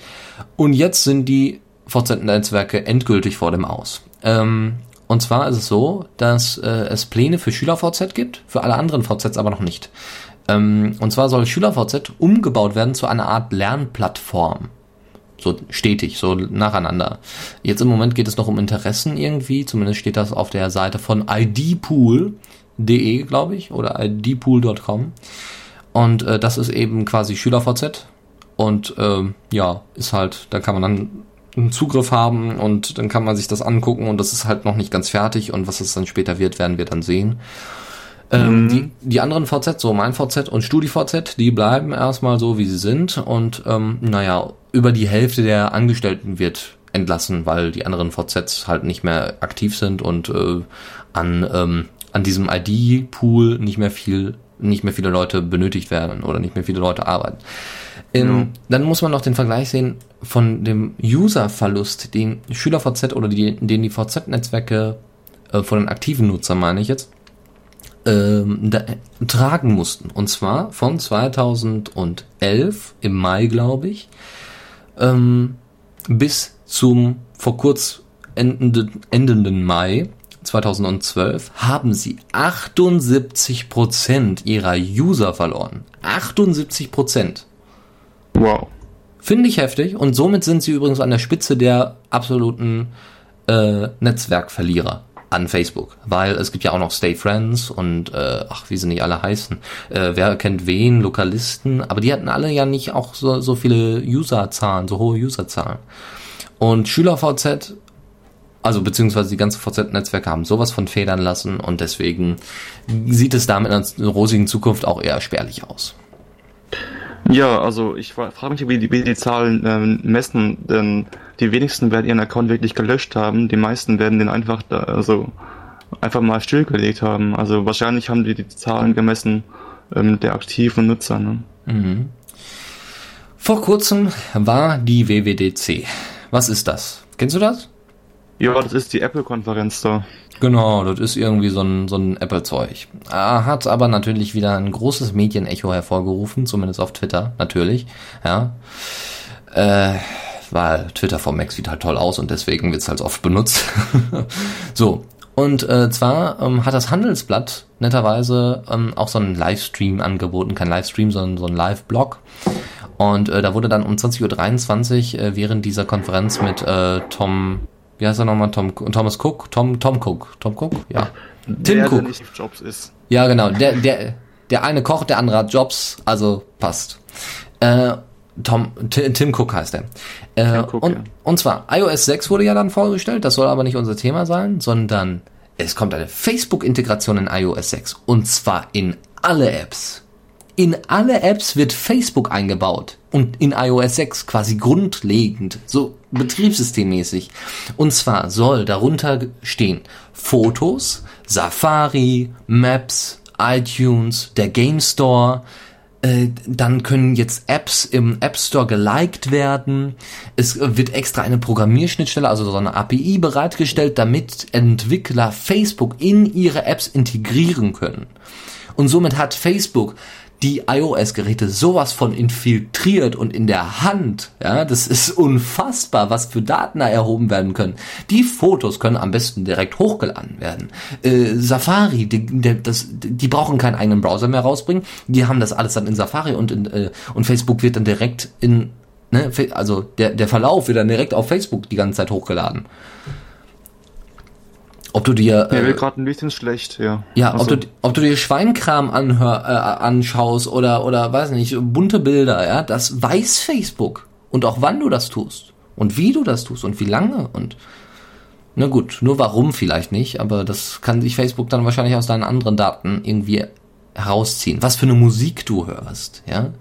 Und jetzt sind die VZ-Netzwerke endgültig vor dem Aus. Ähm, und zwar ist es so, dass äh, es Pläne für SchülerVZ gibt, für alle anderen VZs aber noch nicht. Ähm, und zwar soll SchülerVZ umgebaut werden zu einer Art Lernplattform. So stetig, so nacheinander. Jetzt im Moment geht es noch um Interessen irgendwie, zumindest steht das auf der Seite von idpool.de, glaube ich, oder idpool.com. Und äh, das ist eben quasi SchülerVZ. Und ähm, ja, ist halt, da kann man dann einen Zugriff haben und dann kann man sich das angucken und das ist halt noch nicht ganz fertig und was es dann später wird, werden wir dann sehen. Ähm, Mhm. die, die anderen VZ, so mein VZ und StudiVZ, die bleiben erstmal so, wie sie sind und ähm, naja, über die Hälfte der Angestellten wird entlassen, weil die anderen VZs halt nicht mehr aktiv sind und äh, an, ähm, an diesem ID-Pool nicht mehr viel, nicht mehr viele Leute benötigt werden oder nicht mehr viele Leute arbeiten. Ähm, Ja. Dann muss man noch den Vergleich sehen von dem User-Verlust, den SchülerVZ oder die, den die VZ-Netzwerke äh, von den aktiven Nutzern, meine ich jetzt, ähm, da, tragen mussten. Und zwar von 2011 im Mai, glaube ich, ähm, bis zum vor kurz endenden, endenden Mai 2012 haben sie 78 Prozent ihrer User verloren. 78 Prozent. Wow. Finde ich heftig und somit sind sie übrigens an der Spitze der absoluten äh, Netzwerkverlierer an Facebook, weil es gibt ja auch noch Stay Friends und äh, ach, wie sie nicht alle heißen. Äh, wer kennt wen, Lokalisten, aber die hatten alle ja nicht auch so, so viele Userzahlen, so hohe Userzahlen. Und SchülerVZ, also beziehungsweise die ganzen VZ-Netzwerke haben sowas von federn lassen und deswegen sieht es damit in einer rosigen Zukunft auch eher spärlich aus. Ja, also ich frage mich, wie die, wie die Zahlen ähm, messen, denn die wenigsten werden ihren Account wirklich gelöscht haben, die meisten werden den einfach da, also einfach mal stillgelegt haben. Also wahrscheinlich haben die die Zahlen gemessen ähm, der aktiven Nutzer. Ne? Mhm. Vor kurzem war die WWDC. Was ist das? Kennst du das? Ja, das ist die Apple-Konferenz da. Genau, das ist irgendwie so ein, so ein Apple-Zeug. Ah, Hat aber natürlich wieder ein großes Medienecho hervorgerufen, zumindest auf Twitter, natürlich. Ja. Äh, weil Twitter vom Mac sieht halt toll aus und deswegen wird's halt oft benutzt. (laughs) so. Und äh, zwar ähm, hat das Handelsblatt netterweise ähm, auch so einen Livestream angeboten, kein Livestream, sondern so ein Live-Blog. Und äh, da wurde dann um 20.23 Uhr äh, während dieser Konferenz mit äh, Tom, wie heißt er nochmal, Tom, Thomas Cook? Tom, Tom Cook, Tom Cook, ja. Tim der, Cook. Der nicht Jobs ist. Ja, genau, der, der, Der eine kocht, der andere hat Jobs, also passt. Äh, Tom, T Tim Cook heißt er. Äh, Cook, und, ja. und zwar, iOS 6 wurde ja dann vorgestellt, das soll aber nicht unser Thema sein, sondern es kommt eine Facebook-Integration in iOS 6. Und zwar in alle Apps. In alle Apps wird Facebook eingebaut. Und in iOS 6 quasi grundlegend, so betriebssystemmäßig. Und zwar soll darunter stehen Fotos, Safari, Maps, iTunes, der Game Store, äh, dann können jetzt Apps im App Store geliked werden. Es wird extra eine Programmierschnittstelle, also so eine API bereitgestellt, damit Entwickler Facebook in ihre Apps integrieren können. Und somit hat Facebook die iOS-Geräte sowas von infiltriert und in der Hand. Ja, das ist unfassbar, was für Daten da erhoben werden können. Die Fotos können am besten direkt hochgeladen werden. Äh, Safari, die, die, das, die brauchen keinen eigenen Browser mehr rausbringen. Die haben das alles dann in Safari und in, äh, und Facebook wird dann direkt in Ne, also der, der Verlauf wird dann direkt auf Facebook die ganze Zeit hochgeladen. Ob du dir Mir äh, wird gerade ein bisschen schlecht, ja. ja, Also, ob du, ob du dir Schweinkram anhör, äh, anschaust oder, oder weiß nicht, bunte Bilder, ja, das weiß Facebook. Und auch wann du das tust. Und wie du das tust und wie lange und na gut, nur warum vielleicht nicht, aber das kann sich Facebook dann wahrscheinlich aus deinen anderen Daten irgendwie herausziehen. Was für eine Musik du hörst, ja.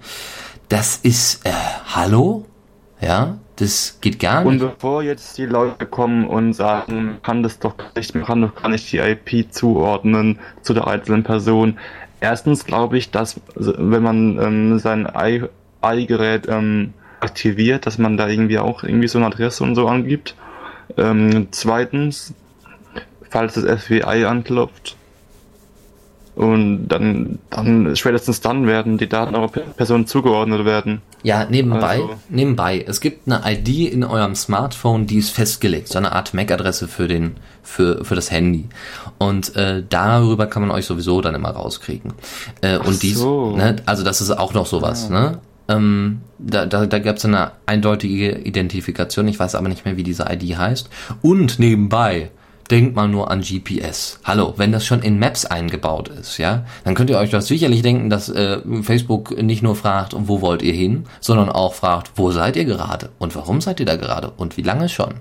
Das ist, äh, hallo? Ja, das geht gar Und nicht. bevor jetzt die Leute kommen und sagen, man kann das doch nicht, man kann doch gar nicht die IP zuordnen zu der einzelnen Person. Erstens glaube ich, dass wenn man ähm, sein i-Gerät ähm, aktiviert, dass man da irgendwie auch irgendwie so eine Adresse und so angibt. Ähm, zweitens, falls das FBI anklopft, und dann, dann spätestens dann werden die Daten eurer Pe- Person zugeordnet werden. Ja, nebenbei, Also- nebenbei. Es gibt eine ID in eurem Smartphone, die ist festgelegt, so eine Art MAC-Adresse für den, für, für das Handy. Und äh, darüber kann man euch sowieso dann immer rauskriegen. Äh, und dies, so. Ah. ne, also das ist auch noch sowas, ne? Ähm, da da, da gab es eine eindeutige Identifikation, ich weiß aber nicht mehr, wie diese ID heißt. Und nebenbei, denkt mal nur an GPS. Hallo, wenn das schon in Maps eingebaut ist, ja, dann könnt ihr euch doch sicherlich denken, dass äh, Facebook nicht nur fragt, wo wollt ihr hin, sondern auch fragt, wo seid ihr gerade und warum seid ihr da gerade und wie lange schon.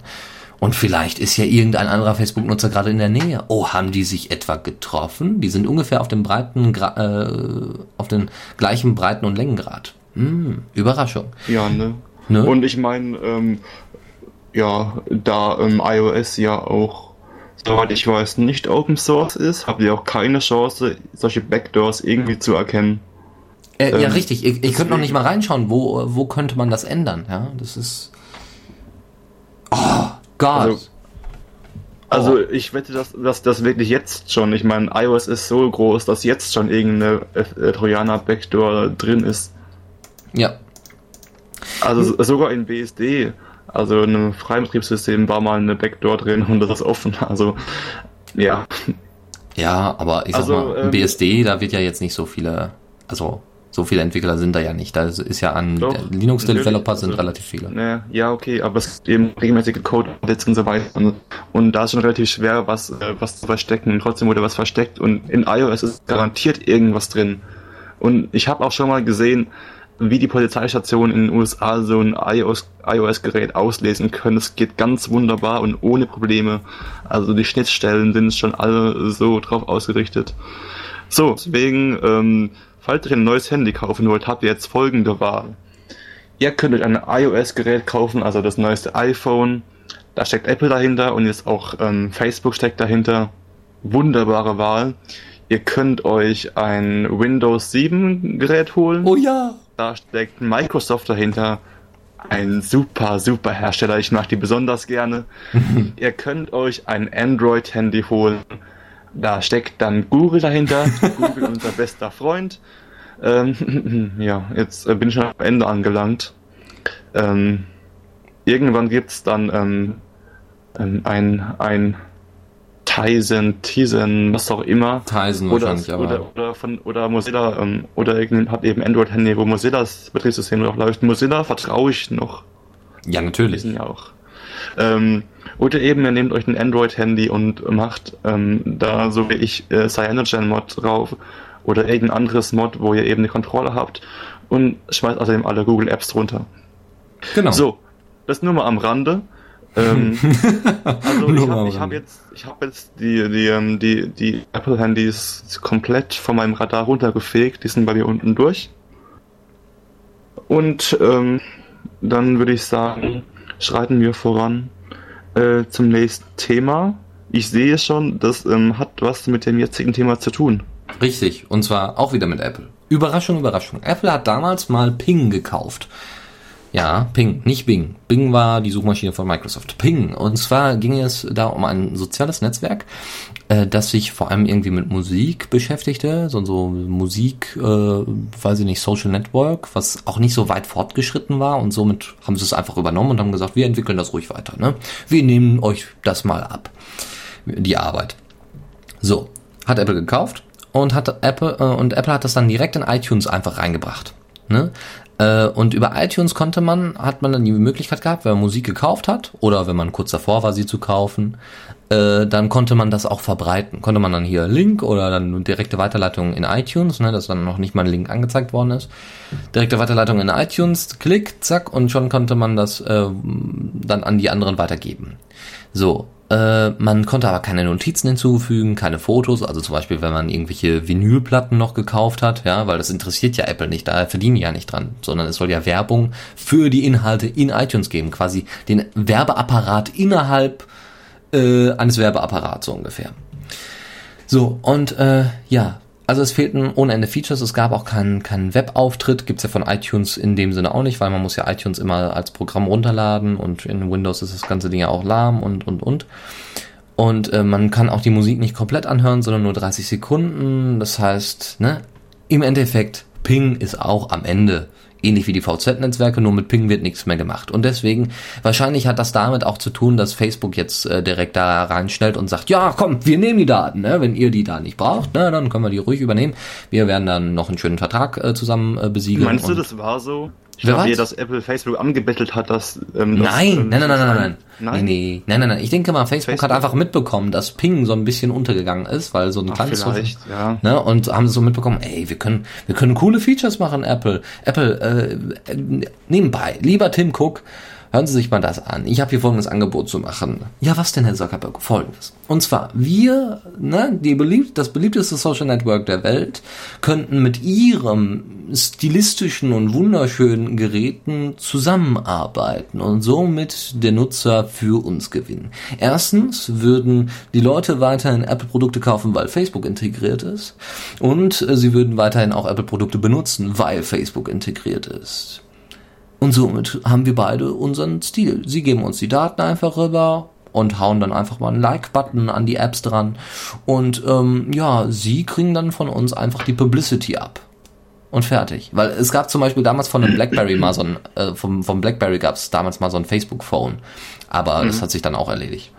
Und vielleicht ist ja irgendein anderer Facebook-Nutzer gerade in der Nähe. Oh, haben die sich etwa getroffen? Die sind ungefähr auf dem breiten, äh, auf den gleichen Breiten- und Längengrad. Hm, Überraschung. Ja, ne? Ne? Und ich meine, ähm, ja, da ähm, iOS ja auch, soweit ich weiß, nicht Open Source ist, habt ihr auch keine Chance, solche Backdoors irgendwie zu erkennen. Äh, ja, Ähm, richtig. Ihr, ihr könnt noch nicht mal reinschauen, wo, wo könnte man das ändern. Ja, das ist. Oh Gott. Also- Also ich wette, dass, dass das wirklich jetzt schon, ich meine, iOS ist so groß, dass jetzt schon irgendeine äh, Trojaner Backdoor drin ist. ja. Also s- sogar in BSD, also in einem freien Betriebssystem war mal eine Backdoor drin und das ist offen. Also ja. Ja, aber ich sag Also, mal, ähm, BSD, da wird ja jetzt nicht so viele, also so viele Entwickler sind da ja nicht. Da ist ja an Linux-Developer sind Also, relativ viele. Ne, ja, okay, aber es gibt eben regelmäßige Code-Updates und so weiter. Und, und da ist schon relativ schwer, was, äh, was zu verstecken. Und trotzdem wurde was versteckt. Und in iOS ist garantiert irgendwas drin. Und ich habe auch schon mal gesehen, wie die Polizeistationen in den USA so ein iOS iOS-Gerät auslesen können. Es geht ganz wunderbar und ohne Probleme. Also die Schnittstellen sind schon alle so drauf ausgerichtet. So, deswegen, ähm, falls ihr ein neues Handy kaufen wollt, habt ihr jetzt folgende Wahl. Ihr könnt euch ein iOS-Gerät kaufen, also das neueste iPhone. Da steckt Apple dahinter und jetzt auch ähm, Facebook steckt dahinter. Wunderbare Wahl. Ihr könnt euch ein Windows 7 Gerät holen. Oh ja. Da steckt Microsoft dahinter. Ein super, super Hersteller. Ich mag die besonders gerne. (laughs) Ihr könnt euch ein Android-Handy holen. Da steckt dann Google dahinter. (laughs) Google, unser bester Freund. Ähm, (laughs) ja, jetzt äh, bin ich schon am Ende angelangt. Ähm, irgendwann gibt's dann ähm, ähm, ein, ein Tizen, Tizen, was auch immer. Tizen Oder, wahrscheinlich, aber. oder, oder von oder Mozilla ähm, oder irgendein hat eben Android-Handy, wo Mozillas Betriebssystem drauf läuft. Mozilla vertraue ich noch. ja, Die natürlich. sind ja auch. Ähm, oder eben, ihr nehmt euch ein Android-Handy und macht ähm, da, so wie ich, äh, CyanogenMod drauf oder irgendein anderes Mod, wo ihr eben eine Kontrolle habt und schmeißt außerdem alle Google Apps runter. Genau. So, das nur mal am Rande. Ähm, (laughs) also (laughs) ich habe ich hab jetzt, ich habe jetzt die, die, ähm, die, die Apple-Handys komplett von meinem Radar runtergefegt. Die sind bei mir unten durch. Und ähm, dann würde ich sagen, schreiten wir voran äh, zum nächsten Thema. Ich sehe schon, das ähm, hat was mit dem jetzigen Thema zu tun. Richtig. Und zwar auch wieder mit Apple. Überraschung, Überraschung. Apple hat damals mal Ping gekauft. Ja, Ping, nicht Bing. Bing war die Suchmaschine von Microsoft. Ping. Und zwar ging es da um ein soziales Netzwerk, äh, das sich vor allem irgendwie mit Musik beschäftigte. So, so Musik, äh, weiß ich nicht, Social Network, was auch nicht so weit fortgeschritten war. Und somit haben sie es einfach übernommen und haben gesagt, wir entwickeln das ruhig weiter. Ne? Wir nehmen euch das mal ab. Die Arbeit. So, hat Apple gekauft und hat Apple äh, und Apple hat das dann direkt in iTunes einfach reingebracht. Ne? Äh, und über iTunes konnte man, hat man dann die Möglichkeit gehabt, wenn man Musik gekauft hat oder wenn man kurz davor war, sie zu kaufen, äh, dann konnte man das auch verbreiten. Konnte man dann hier Link oder dann direkte Weiterleitung in iTunes, ne, dass dann noch nicht mal ein Link angezeigt worden ist. Direkte Weiterleitung in iTunes, Klick, zack, und schon konnte man das äh, dann an die anderen weitergeben. So, äh, man konnte aber keine Notizen hinzufügen, keine Fotos, also zum Beispiel, wenn man irgendwelche Vinylplatten noch gekauft hat, ja, weil das interessiert ja Apple nicht, da verdienen die ja nicht dran, sondern es soll ja Werbung für die Inhalte in iTunes geben, quasi den Werbeapparat innerhalb äh, eines Werbeapparats so ungefähr. So, und äh, ja, also es fehlten ohne Ende Features, es gab auch keinen keinen Webauftritt, gibt's ja von iTunes in dem Sinne auch nicht, weil man muss ja iTunes immer als Programm runterladen und in Windows ist das ganze Ding ja auch lahm und und und. Und äh, man kann auch die Musik nicht komplett anhören, sondern nur 30 Sekunden. Das heißt, ne, im Endeffekt, Ping ist auch am Ende ähnlich wie die VZ-Netzwerke, nur mit Ping wird nichts mehr gemacht. Und deswegen, wahrscheinlich hat das damit auch zu tun, dass Facebook jetzt äh, direkt da reinstellt und sagt, ja, komm, wir nehmen die Daten, ne? wenn ihr die da nicht braucht, ne, dann können wir die ruhig übernehmen. Wir werden dann noch einen schönen Vertrag äh, zusammen äh, besiegeln. Meinst du, das war so? Ich Wer glaube, dass Apple Facebook angebettelt hat, dass. Ähm, das, Nein, ähm, nein, nein, nein, nein, nein, Nein? Nee, nein, nein, nein. Ich denke mal, Facebook, Facebook? hat einfach mitbekommen, dass Ping so ein bisschen untergegangen ist, weil so ein Ach, kleines vielleicht, ja. ne, und haben so mitbekommen, ey, wir können, wir können coole Features machen, Apple. Apple, äh, nebenbei, lieber Tim Cook, hören Sie sich mal das an. Ich habe hier folgendes Angebot zu machen. Ja, was denn, Herr Zuckerberg? Folgendes. Und zwar, wir, ne, die beliebt, das beliebteste Social Network der Welt, könnten mit ihrem stilistischen und wunderschönen Geräten zusammenarbeiten und somit der Nutzer für uns gewinnen. Erstens würden die Leute weiterhin Apple-Produkte kaufen, weil Facebook integriert ist. Und äh, sie würden weiterhin auch Apple-Produkte benutzen, weil Facebook integriert ist. Und somit haben wir beide unseren Stil. Sie geben uns die Daten einfach rüber und hauen dann einfach mal einen Like-Button an die Apps dran. Und ähm, ja, sie kriegen dann von uns einfach die Publicity ab. Und fertig. Weil es gab zum Beispiel damals von einem Blackberry mal so ein, äh, vom, vom Blackberry gab es damals mal so ein Facebook-Phone. Aber das hat sich dann auch erledigt.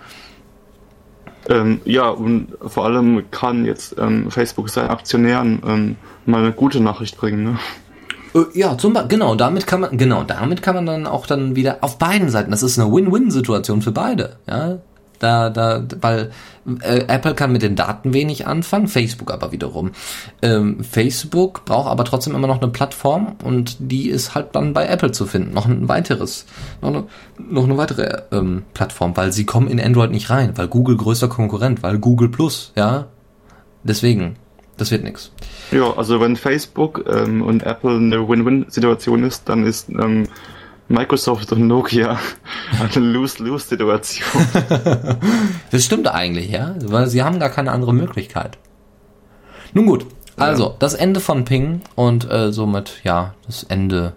Ähm, ja, und vor allem kann jetzt ähm, Facebook seinen Aktionären ähm, mal eine gute Nachricht bringen. Ne? Äh, Ja, zum Beispiel, genau, damit kann man, genau, damit kann man dann auch dann wieder auf beiden Seiten, das ist eine Win-Win-Situation für beide, ja. Da, da, weil äh, Apple kann mit den Daten wenig anfangen, Facebook aber wiederum. Ähm, Facebook braucht aber trotzdem immer noch eine Plattform und die ist halt dann bei Apple zu finden. Noch ein weiteres, noch eine, noch eine weitere ähm, Plattform, weil sie kommen in Android nicht rein, weil Google größter Konkurrent, weil Google Plus, ja. Deswegen, das wird nix. Ja, also wenn Facebook ähm, und Apple eine Win-Win-Situation ist, dann ist ähm, Microsoft und Nokia (laughs) eine Lose-Lose-Situation. (laughs) Das stimmt eigentlich, ja, weil sie haben gar keine andere Möglichkeit. Nun gut, also das Ende von Ping und äh, somit ja das Ende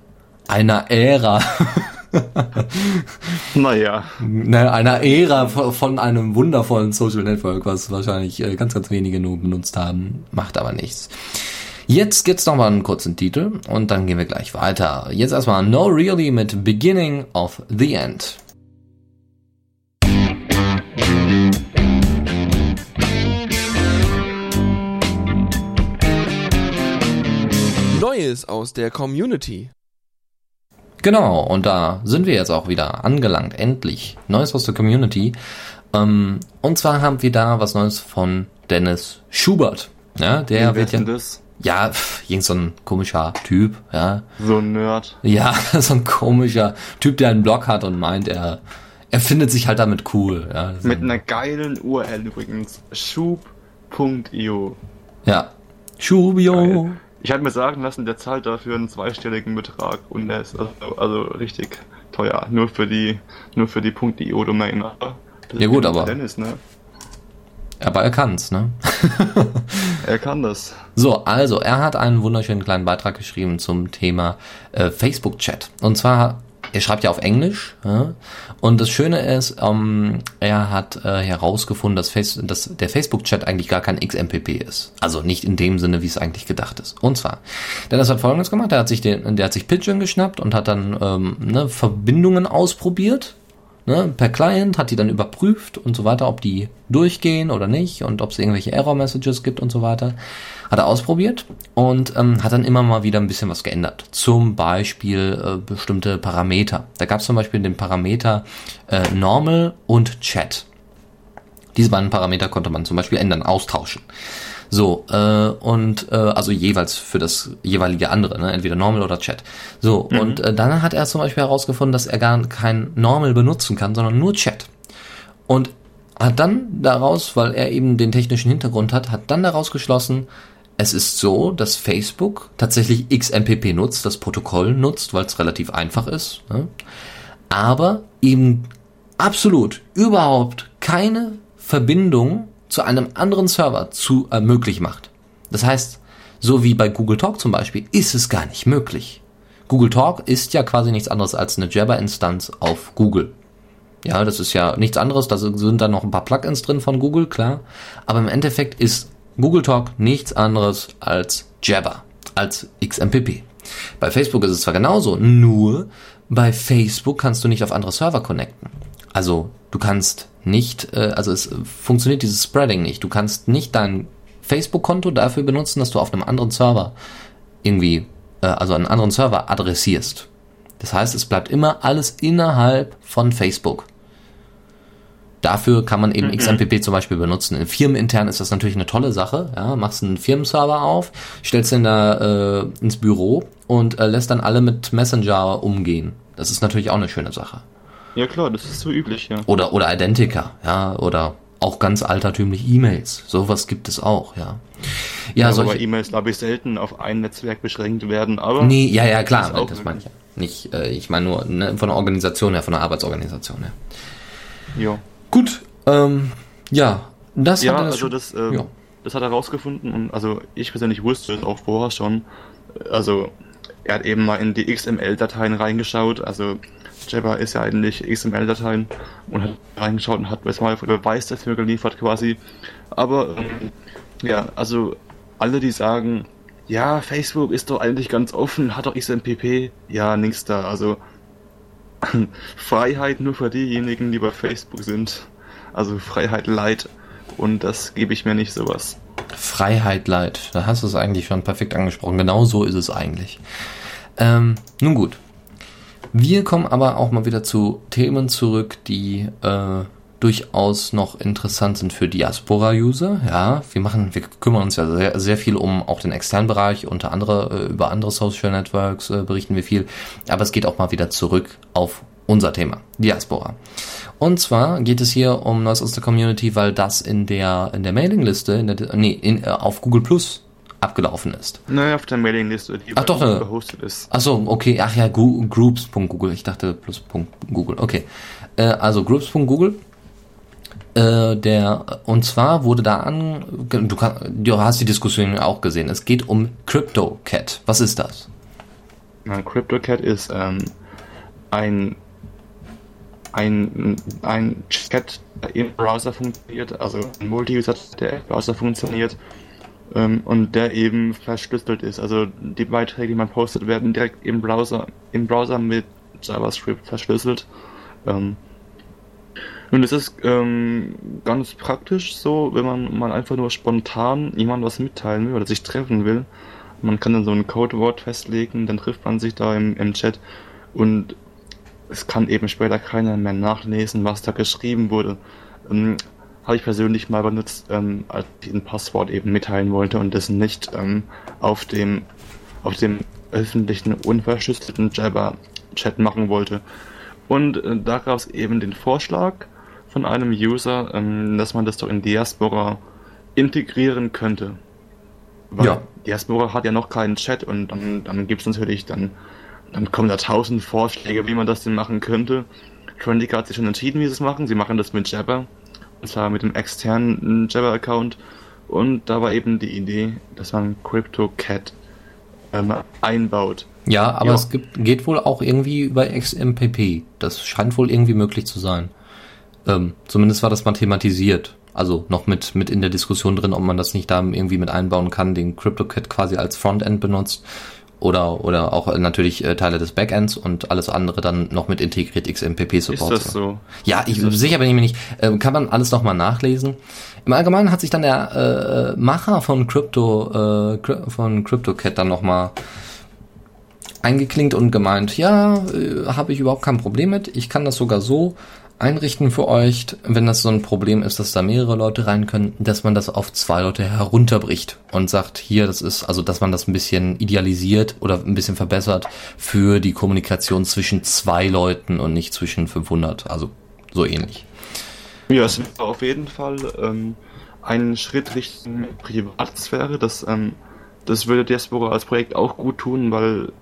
einer Ära, (laughs) (laughs) naja, ne, einer Ära von von einem wundervollen Social Network, was wahrscheinlich äh, ganz, ganz wenige nur benutzt haben, macht aber nichts. Jetzt gibt's noch mal einen kurzen Titel und dann gehen wir gleich weiter. Jetzt erstmal No Really mit Beginning of the End. Neues aus der Community. Genau, und da sind wir jetzt auch wieder angelangt, endlich. Neues aus der Community. Ähm, und zwar haben wir da was Neues von Dennis Schubert. Ja, der wird ja, das? ja, pff, irgend so ein komischer Typ, ja. So ein Nerd. Ja, (laughs) so ein komischer Typ, der einen Blog hat und meint, er, er findet sich halt damit cool. Ja, Mit ein- einer geilen URL übrigens. Schub.io. ja. Schubio. Geil. Ich habe mir sagen lassen, der zahlt dafür einen zweistelligen Betrag und der ist also, also richtig teuer. Nur für die, nur für die .io Domain. Ja gut, aber- Dennis, ne? Aber er kann's, ne? (laughs) Er kann das. So, also er hat einen wunderschönen kleinen Beitrag geschrieben zum Thema äh, Facebook-Chat. Und zwar, er schreibt ja auf Englisch. Ja? Und das Schöne ist, ähm, er hat äh, herausgefunden, dass, Face dass der Facebook-Chat eigentlich gar kein XMPP ist. Also nicht in dem Sinne, wie es eigentlich gedacht ist. Und zwar, der das hat folgendes gemacht, der hat sich den, der hat sich Pigeon geschnappt und hat dann ähm, ne, Verbindungen ausprobiert ne, per Client, hat die dann überprüft und so weiter, ob die durchgehen oder nicht und ob es irgendwelche Error-Messages gibt und so weiter. Hat er ausprobiert und ähm, hat dann immer mal wieder ein bisschen was geändert. Zum Beispiel äh, bestimmte Parameter. Da gab es zum Beispiel den Parameter äh, Normal und Chat. Diese beiden Parameter konnte man zum Beispiel ändern, austauschen. So, äh, und äh, also jeweils für das jeweilige andere, ne? entweder Normal oder Chat. So, und äh, dann hat er zum Beispiel herausgefunden, dass er gar kein Normal benutzen kann, sondern nur Chat. Und hat dann daraus, weil er eben den technischen Hintergrund hat, hat dann daraus geschlossen, es ist so, dass Facebook tatsächlich XMPP nutzt, das Protokoll nutzt, weil es relativ einfach ist, ne? aber eben absolut überhaupt keine Verbindung zu einem anderen Server zu äh, möglich macht. Das heißt, so wie bei Google Talk zum Beispiel, ist es gar nicht möglich. Google Talk ist ja quasi nichts anderes als eine Jabber-Instanz auf Google. Ja, das ist ja nichts anderes, da sind dann noch ein paar Plugins drin von Google, klar. Aber im Endeffekt ist Google Talk nichts anderes als Jabber, als XMPP. Bei Facebook ist es zwar genauso, nur bei Facebook kannst du nicht auf andere Server connecten. Also du kannst nicht, äh, also es funktioniert dieses Spreading nicht. Du kannst nicht dein Facebook-Konto dafür benutzen, dass du auf einem anderen Server irgendwie, äh, also einen anderen Server adressierst. Das heißt, es bleibt immer alles innerhalb von Facebook. Dafür kann man eben XMPP zum Beispiel benutzen. In Firmenintern ist das natürlich eine tolle Sache. Ja, machst einen Firmenserver auf, stellst den da äh, ins Büro und äh, lässt dann alle mit Messenger umgehen. Das ist natürlich auch eine schöne Sache. Ja klar, das ist so üblich, ja. Oder, oder Identica, ja, oder auch ganz altertümlich E-Mails. Sowas gibt es auch, ja. Ja, aber solche, E-Mails, glaube ich, selten auf ein Netzwerk beschränkt werden, aber Nee, ja, ja, klar, auch das meine ich ja. Nicht, äh, ich meine nur ne, von der Organisation her, von der Arbeitsorganisation her. ja. Gut, ähm, ja, das Ja, hat er also schon- das, ähm, ja. das hat er rausgefunden und also ich persönlich wusste es auch vorher schon. Also er hat eben mal in die XML-Dateien reingeschaut. Also Jabber ist ja eigentlich XML-Dateien und hat reingeschaut und hat mal Beweis dafür geliefert quasi. Aber ähm, ja, also alle, die sagen, ja, Facebook ist doch eigentlich ganz offen, hat doch XMPP, ja, nix da. Also (coughs) Freiheit nur für diejenigen, die bei Facebook sind. Also Freiheit light. Und das gebe ich mir nicht sowas. Freiheit leid. Da hast du es eigentlich schon perfekt angesprochen. Genau so ist es eigentlich. Ähm, nun gut. Wir kommen aber auch mal wieder zu Themen zurück, die äh, durchaus noch interessant sind für Diaspora-User. Ja, wir machen, wir kümmern uns ja sehr, sehr viel um auch den externen Bereich, unter andere äh, über andere Social Networks äh, berichten wir viel. Aber es geht auch mal wieder zurück auf unser Thema, Diaspora. Und zwar geht es hier um Neues aus der Community, weil das in der in der Mailingliste, in der, nee, in, äh, auf Google Plus abgelaufen ist. Naja, auf der Mailingliste, die Ach doch, Google äh, gehostet ist. Ach so, okay, ach ja, groups.google, ich dachte plus.google, okay. Äh, also groups.google, äh, der, und zwar wurde da an, du, kann, du hast die Diskussion auch gesehen, es geht um CryptoCat. Was ist das? CryptoCat ist ähm, ein, ein, ein Chat, der im Browser funktioniert, also ein Multi-User, der im Browser funktioniert ähm, und der eben verschlüsselt ist. Also die Beiträge, die man postet, werden direkt im Browser, im Browser mit JavaScript verschlüsselt. Ähm, und es ist ähm, ganz praktisch so, wenn man, man einfach nur spontan jemandem was mitteilen will oder sich treffen will. Man kann dann so ein Codewort festlegen, dann trifft man sich da im, im Chat und es kann eben später keiner mehr nachlesen, was da geschrieben wurde. Ähm, habe ich persönlich mal benutzt, ähm, als ich ein Passwort eben mitteilen wollte und das nicht ähm, auf dem auf dem öffentlichen unverschlüsselten Jabber-Chat machen wollte. Und äh, da gab es eben den Vorschlag von einem User, ähm, dass man das doch in Diaspora integrieren könnte. Weil ja. Diaspora hat ja noch keinen Chat und dann, dann gibt es natürlich dann, dann kommen da tausend Vorschläge, wie man das denn machen könnte. Trendica hat sich schon entschieden, wie sie es machen. Sie machen das mit Jabber. Und zwar mit dem externen Jabber-Account. Und da war eben die Idee, dass man CryptoCat ähm, einbaut. Ja, aber ja. es gibt, geht wohl auch irgendwie über XMPP. Das scheint wohl irgendwie möglich zu sein. Ähm, zumindest war das mal thematisiert. Also noch mit, mit in der Diskussion drin, ob man das nicht da irgendwie mit einbauen kann, den CryptoCat quasi als Frontend benutzt oder, oder auch natürlich äh, Teile des Backends und alles andere dann noch mit integriert XMPP Support. Ist das so? Ja, ich sicher bin ich mir nicht. Äh, kann man alles nochmal nachlesen. Im Allgemeinen hat sich dann der äh, Macher von Crypto äh, von CryptoCat dann nochmal eingeklinkt und gemeint, ja, äh, habe ich überhaupt kein Problem mit. Ich kann das sogar so einrichten für euch, wenn das so ein Problem ist, dass da mehrere Leute rein können, dass man das auf zwei Leute herunterbricht und sagt, hier, das ist, also dass man das ein bisschen idealisiert oder ein bisschen verbessert für die Kommunikation zwischen zwei Leuten und nicht zwischen 500, also so ähnlich. Ja, es wäre auf jeden Fall ähm, ein Schritt Richtung Privatsphäre, das, ähm, das würde Diaspora als Projekt auch gut tun, weil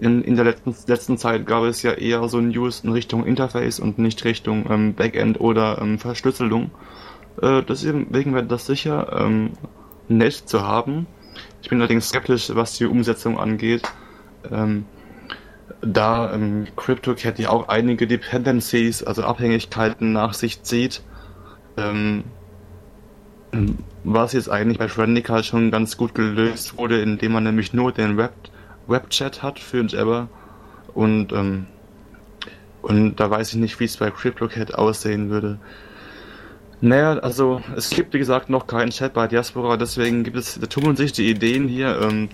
in, in der letzten, letzten Zeit gab es ja eher so News in Richtung Interface und nicht Richtung ähm, Backend oder ähm, Verschlüsselung. Äh, deswegen wäre das sicher ähm, nett zu haben. Ich bin allerdings skeptisch, was die Umsetzung angeht. Ähm, da ähm, CryptoCat ja auch einige Dependencies, also Abhängigkeiten nach sich zieht, ähm, was jetzt eigentlich bei Trendica schon ganz gut gelöst wurde, indem man nämlich nur den Web Webchat hat für Jabber und ähm, und da weiß ich nicht, wie es bei CryptoCat aussehen würde. Naja, also es gibt wie gesagt noch keinen Chat bei Diaspora, deswegen gibt es, da tummeln sich die Ideen hier. Ähm,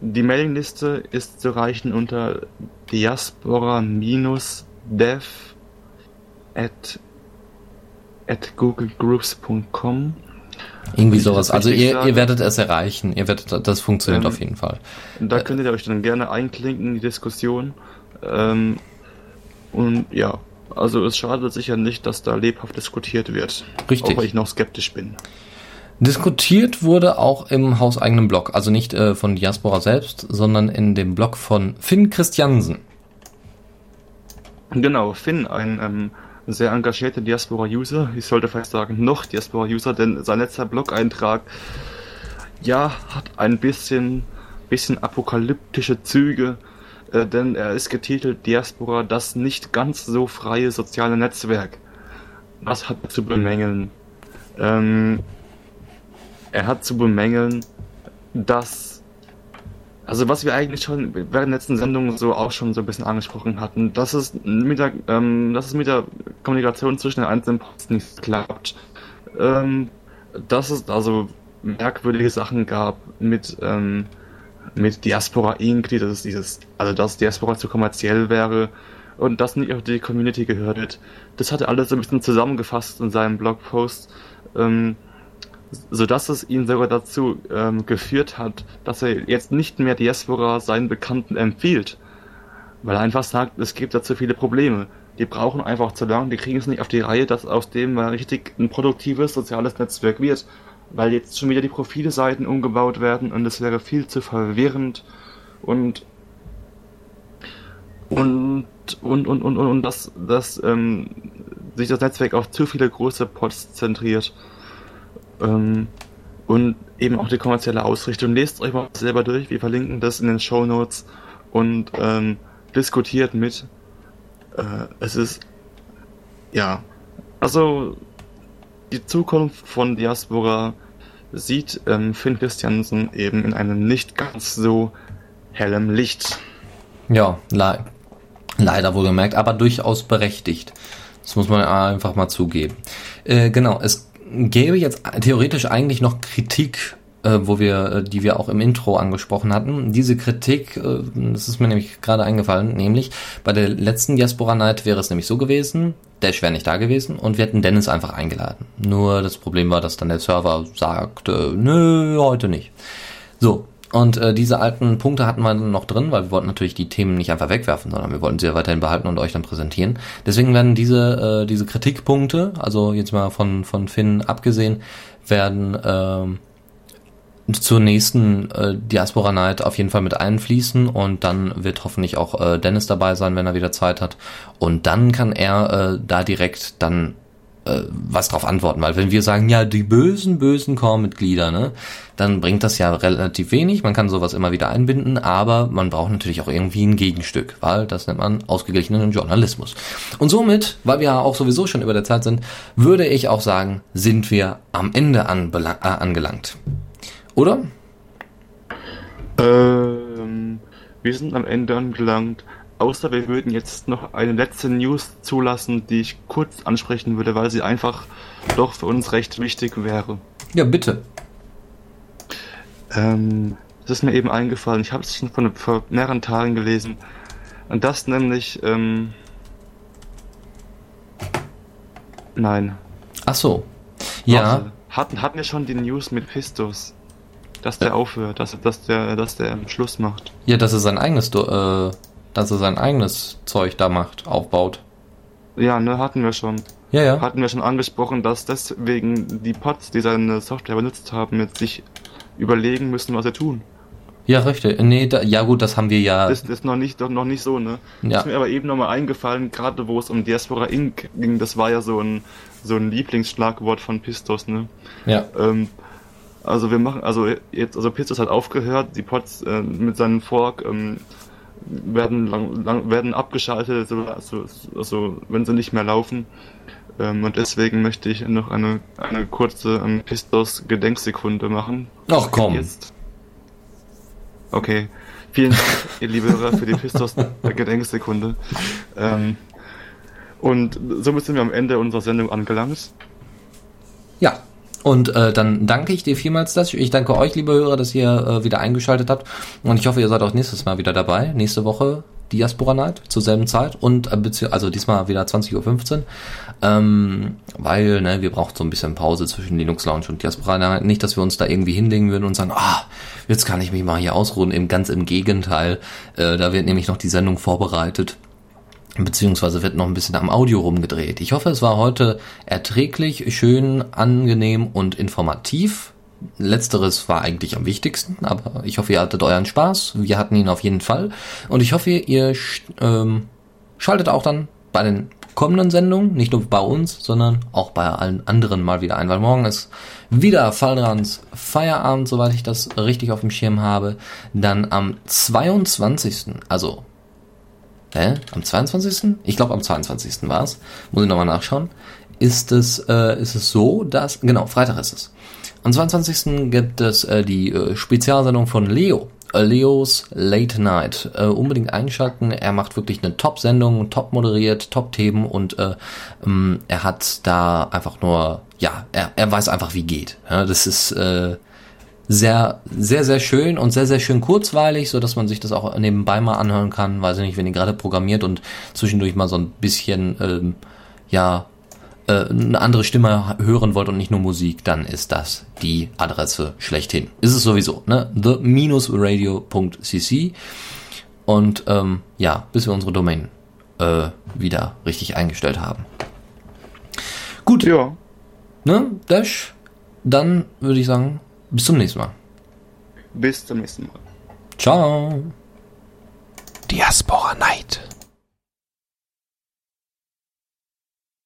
die Mailingliste ist zu erreichen unter diaspora-dev at, at googlegroups.com. Irgendwie sowas. Also ihr, ihr werdet es erreichen. Ihr werdet, das funktioniert ähm, auf jeden Fall. Da könnt ihr euch dann gerne einklinken in die Diskussion. Ähm, und ja, also es schadet sicher nicht, dass da lebhaft diskutiert wird. Richtig. Auch weil ich noch skeptisch bin. Diskutiert wurde auch im hauseigenen Blog, also nicht äh, von Diaspora selbst, sondern in dem Blog von Finn Christiansen. Genau, Finn, ein ähm, sehr engagierter Diaspora-User. Ich sollte vielleicht sagen, noch Diaspora-User, denn sein letzter Blog-Eintrag, ja, hat ein bisschen, bisschen apokalyptische Züge, äh, denn er ist getitelt Diaspora, das nicht ganz so freie soziale Netzwerk. Was hat er zu bemängeln? Ähm, er hat zu bemängeln, dass also was wir eigentlich schon während der letzten Sendung so auch schon so ein bisschen angesprochen hatten, dass es mit der, ähm, dass es mit der Kommunikation zwischen den einzelnen Posten nicht klappt. Ähm, dass es also merkwürdige Sachen gab mit, ähm, mit Diaspora Inc., das ist dieses, also dass Diaspora zu kommerziell wäre und das nicht auf die Community gehört wird. Das hat er alles so ein bisschen zusammengefasst in seinem Blogpost. Ähm, so dass es ihn sogar dazu ähm, geführt hat, dass er jetzt nicht mehr Diaspora seinen Bekannten empfiehlt. Weil er einfach sagt, es gibt da zu viele Probleme. Die brauchen einfach zu lang, die kriegen es nicht auf die Reihe, dass aus dem mal richtig ein produktives soziales Netzwerk wird. Weil jetzt schon wieder die Profilseiten umgebaut werden und es wäre viel zu verwirrend und und und und und und, und dass, dass ähm, sich das Netzwerk auf zu viele große Pods zentriert. Ähm, und eben auch die kommerzielle Ausrichtung. Lest euch mal selber durch. Wir verlinken das in den Show Notes und ähm, diskutiert mit. Äh, es ist ja, also die Zukunft von Diaspora sieht ähm, Finn Christiansen eben in einem nicht ganz so hellem Licht. Ja, le leider wohl gemerkt, aber durchaus berechtigt. Das muss man einfach mal zugeben. Äh, genau, es gäbe jetzt theoretisch eigentlich noch Kritik äh, wo wir, äh, die wir auch im Intro angesprochen hatten. Diese Kritik, äh, das ist mir nämlich gerade eingefallen, nämlich bei der letzten Diaspora Night wäre es nämlich so gewesen, Dash wäre nicht da gewesen und wir hätten Dennis einfach eingeladen. Nur das Problem war, dass dann der Server sagte, nö, heute nicht. So, und äh, diese alten Punkte hatten wir noch drin, weil wir wollten natürlich die Themen nicht einfach wegwerfen, sondern wir wollten sie ja weiterhin behalten und euch dann präsentieren. Deswegen werden diese, äh, diese Kritikpunkte, also jetzt mal von, von Finn abgesehen, werden äh, zur nächsten äh, Diaspora Night auf jeden Fall mit einfließen und dann wird hoffentlich auch äh, Dennis dabei sein, wenn er wieder Zeit hat. Und dann kann er äh, da direkt dann äh, was drauf antworten, weil wenn wir sagen, ja, die bösen, bösen Core-Mitglieder, ne, dann bringt das ja relativ wenig. Man kann sowas immer wieder einbinden, aber man braucht natürlich auch irgendwie ein Gegenstück, weil das nennt man ausgeglichenen Journalismus. Und somit, weil wir ja auch sowieso schon über der Zeit sind, würde ich auch sagen, sind wir am Ende äh, angelangt. Oder? Ähm, wir sind am Ende angelangt. Außer wir würden jetzt noch eine letzte News zulassen, die ich kurz ansprechen würde, weil sie einfach doch für uns recht wichtig wäre. Ja, bitte. Ähm, das ist mir eben eingefallen. Ich habe es schon von, vor mehreren Tagen gelesen. Und das nämlich, ähm, nein. Ach so. Ja. Warte. Hatten, hatten wir schon die News mit Pistos? Dass der aufhört, dass, dass der, dass der Schluss macht. Ja, dass er sein eigenes, äh, dass er sein eigenes Zeug da macht, aufbaut. Ja, ne, hatten wir schon. Ja, ja. Hatten wir schon angesprochen, dass deswegen die Pods, die seine Software benutzt haben, jetzt sich überlegen müssen, was sie tun. Ja, richtig. Nee, da, ja gut, das haben wir ja. Das ist noch nicht, noch nicht so, ne? Ja. Ist mir aber eben nochmal eingefallen, gerade wo es um Diaspora Inc. ging, das war ja so ein, so ein Lieblingsschlagwort von Pistos, ne? Ja. Ähm, also wir machen, also jetzt, also Pistos hat aufgehört, die Pods äh, mit seinem Fork ähm, werden lang, lang, werden abgeschaltet, so, also, also wenn sie nicht mehr laufen. Ähm, und deswegen möchte ich noch eine, eine kurze ähm, Pistos Gedenksekunde machen. Ach komm. Jetzt. Okay. Vielen Dank, (laughs) ihr liebe Hörer, für die Pistos Gedenksekunde. Ähm, und somit sind wir am Ende unserer Sendung angelangt. Ja. Und äh, dann danke ich dir vielmals das. Ich danke euch, liebe Hörer, dass ihr äh, wieder eingeschaltet habt. Und ich hoffe, ihr seid auch nächstes Mal wieder dabei. Nächste Woche Diaspora Night zur selben Zeit und äh, also diesmal wieder 20.15 Uhr. Ähm, weil, ne, wir brauchen so ein bisschen Pause zwischen Linux Lounge und Diaspora Night. Nicht, dass wir uns da irgendwie hinlegen würden und sagen, ah, jetzt kann ich mich mal hier ausruhen. Eben ganz im Gegenteil. Äh, da wird nämlich noch die Sendung vorbereitet beziehungsweise wird noch ein bisschen am Audio rumgedreht. Ich hoffe, es war heute erträglich, schön, angenehm und informativ. Letzteres war eigentlich am wichtigsten, aber ich hoffe, ihr hattet euren Spaß. Wir hatten ihn auf jeden Fall. Und ich hoffe, ihr ähm, schaltet auch dann bei den kommenden Sendungen, nicht nur bei uns, sondern auch bei allen anderen mal wieder ein, weil morgen ist wieder Fallrans Feierabend, soweit ich das richtig auf dem Schirm habe. Dann am 22., also Hä? Am 22.? Ich glaube, am 22. war es. Muss ich nochmal nachschauen. Ist es, äh, ist es so, dass, genau, Freitag ist es. Am 22. gibt es äh, die äh, Spezialsendung von Leo. Äh, Leos Late Night. Äh, unbedingt einschalten. Er macht wirklich eine Top-Sendung, top moderiert, Top-Themen und äh, ähm, er hat da einfach nur, ja, er, er weiß einfach, wie geht. Ja, das ist, äh, sehr, sehr, sehr schön und sehr, sehr schön kurzweilig, so dass man sich das auch nebenbei mal anhören kann. Weiß ich nicht, wenn ihr gerade programmiert und zwischendurch mal so ein bisschen, ähm, ja, äh, eine andere Stimme hören wollt und nicht nur Musik, dann ist das die Adresse schlechthin. Ist es sowieso, ne? the-radio.cc und ähm, ja, bis wir unsere Domain äh, wieder richtig eingestellt haben. Gut. Ja. Ne, Dash, dann würde ich sagen, bis zum nächsten Mal. Bis zum nächsten Mal. Ciao. Diaspora Night.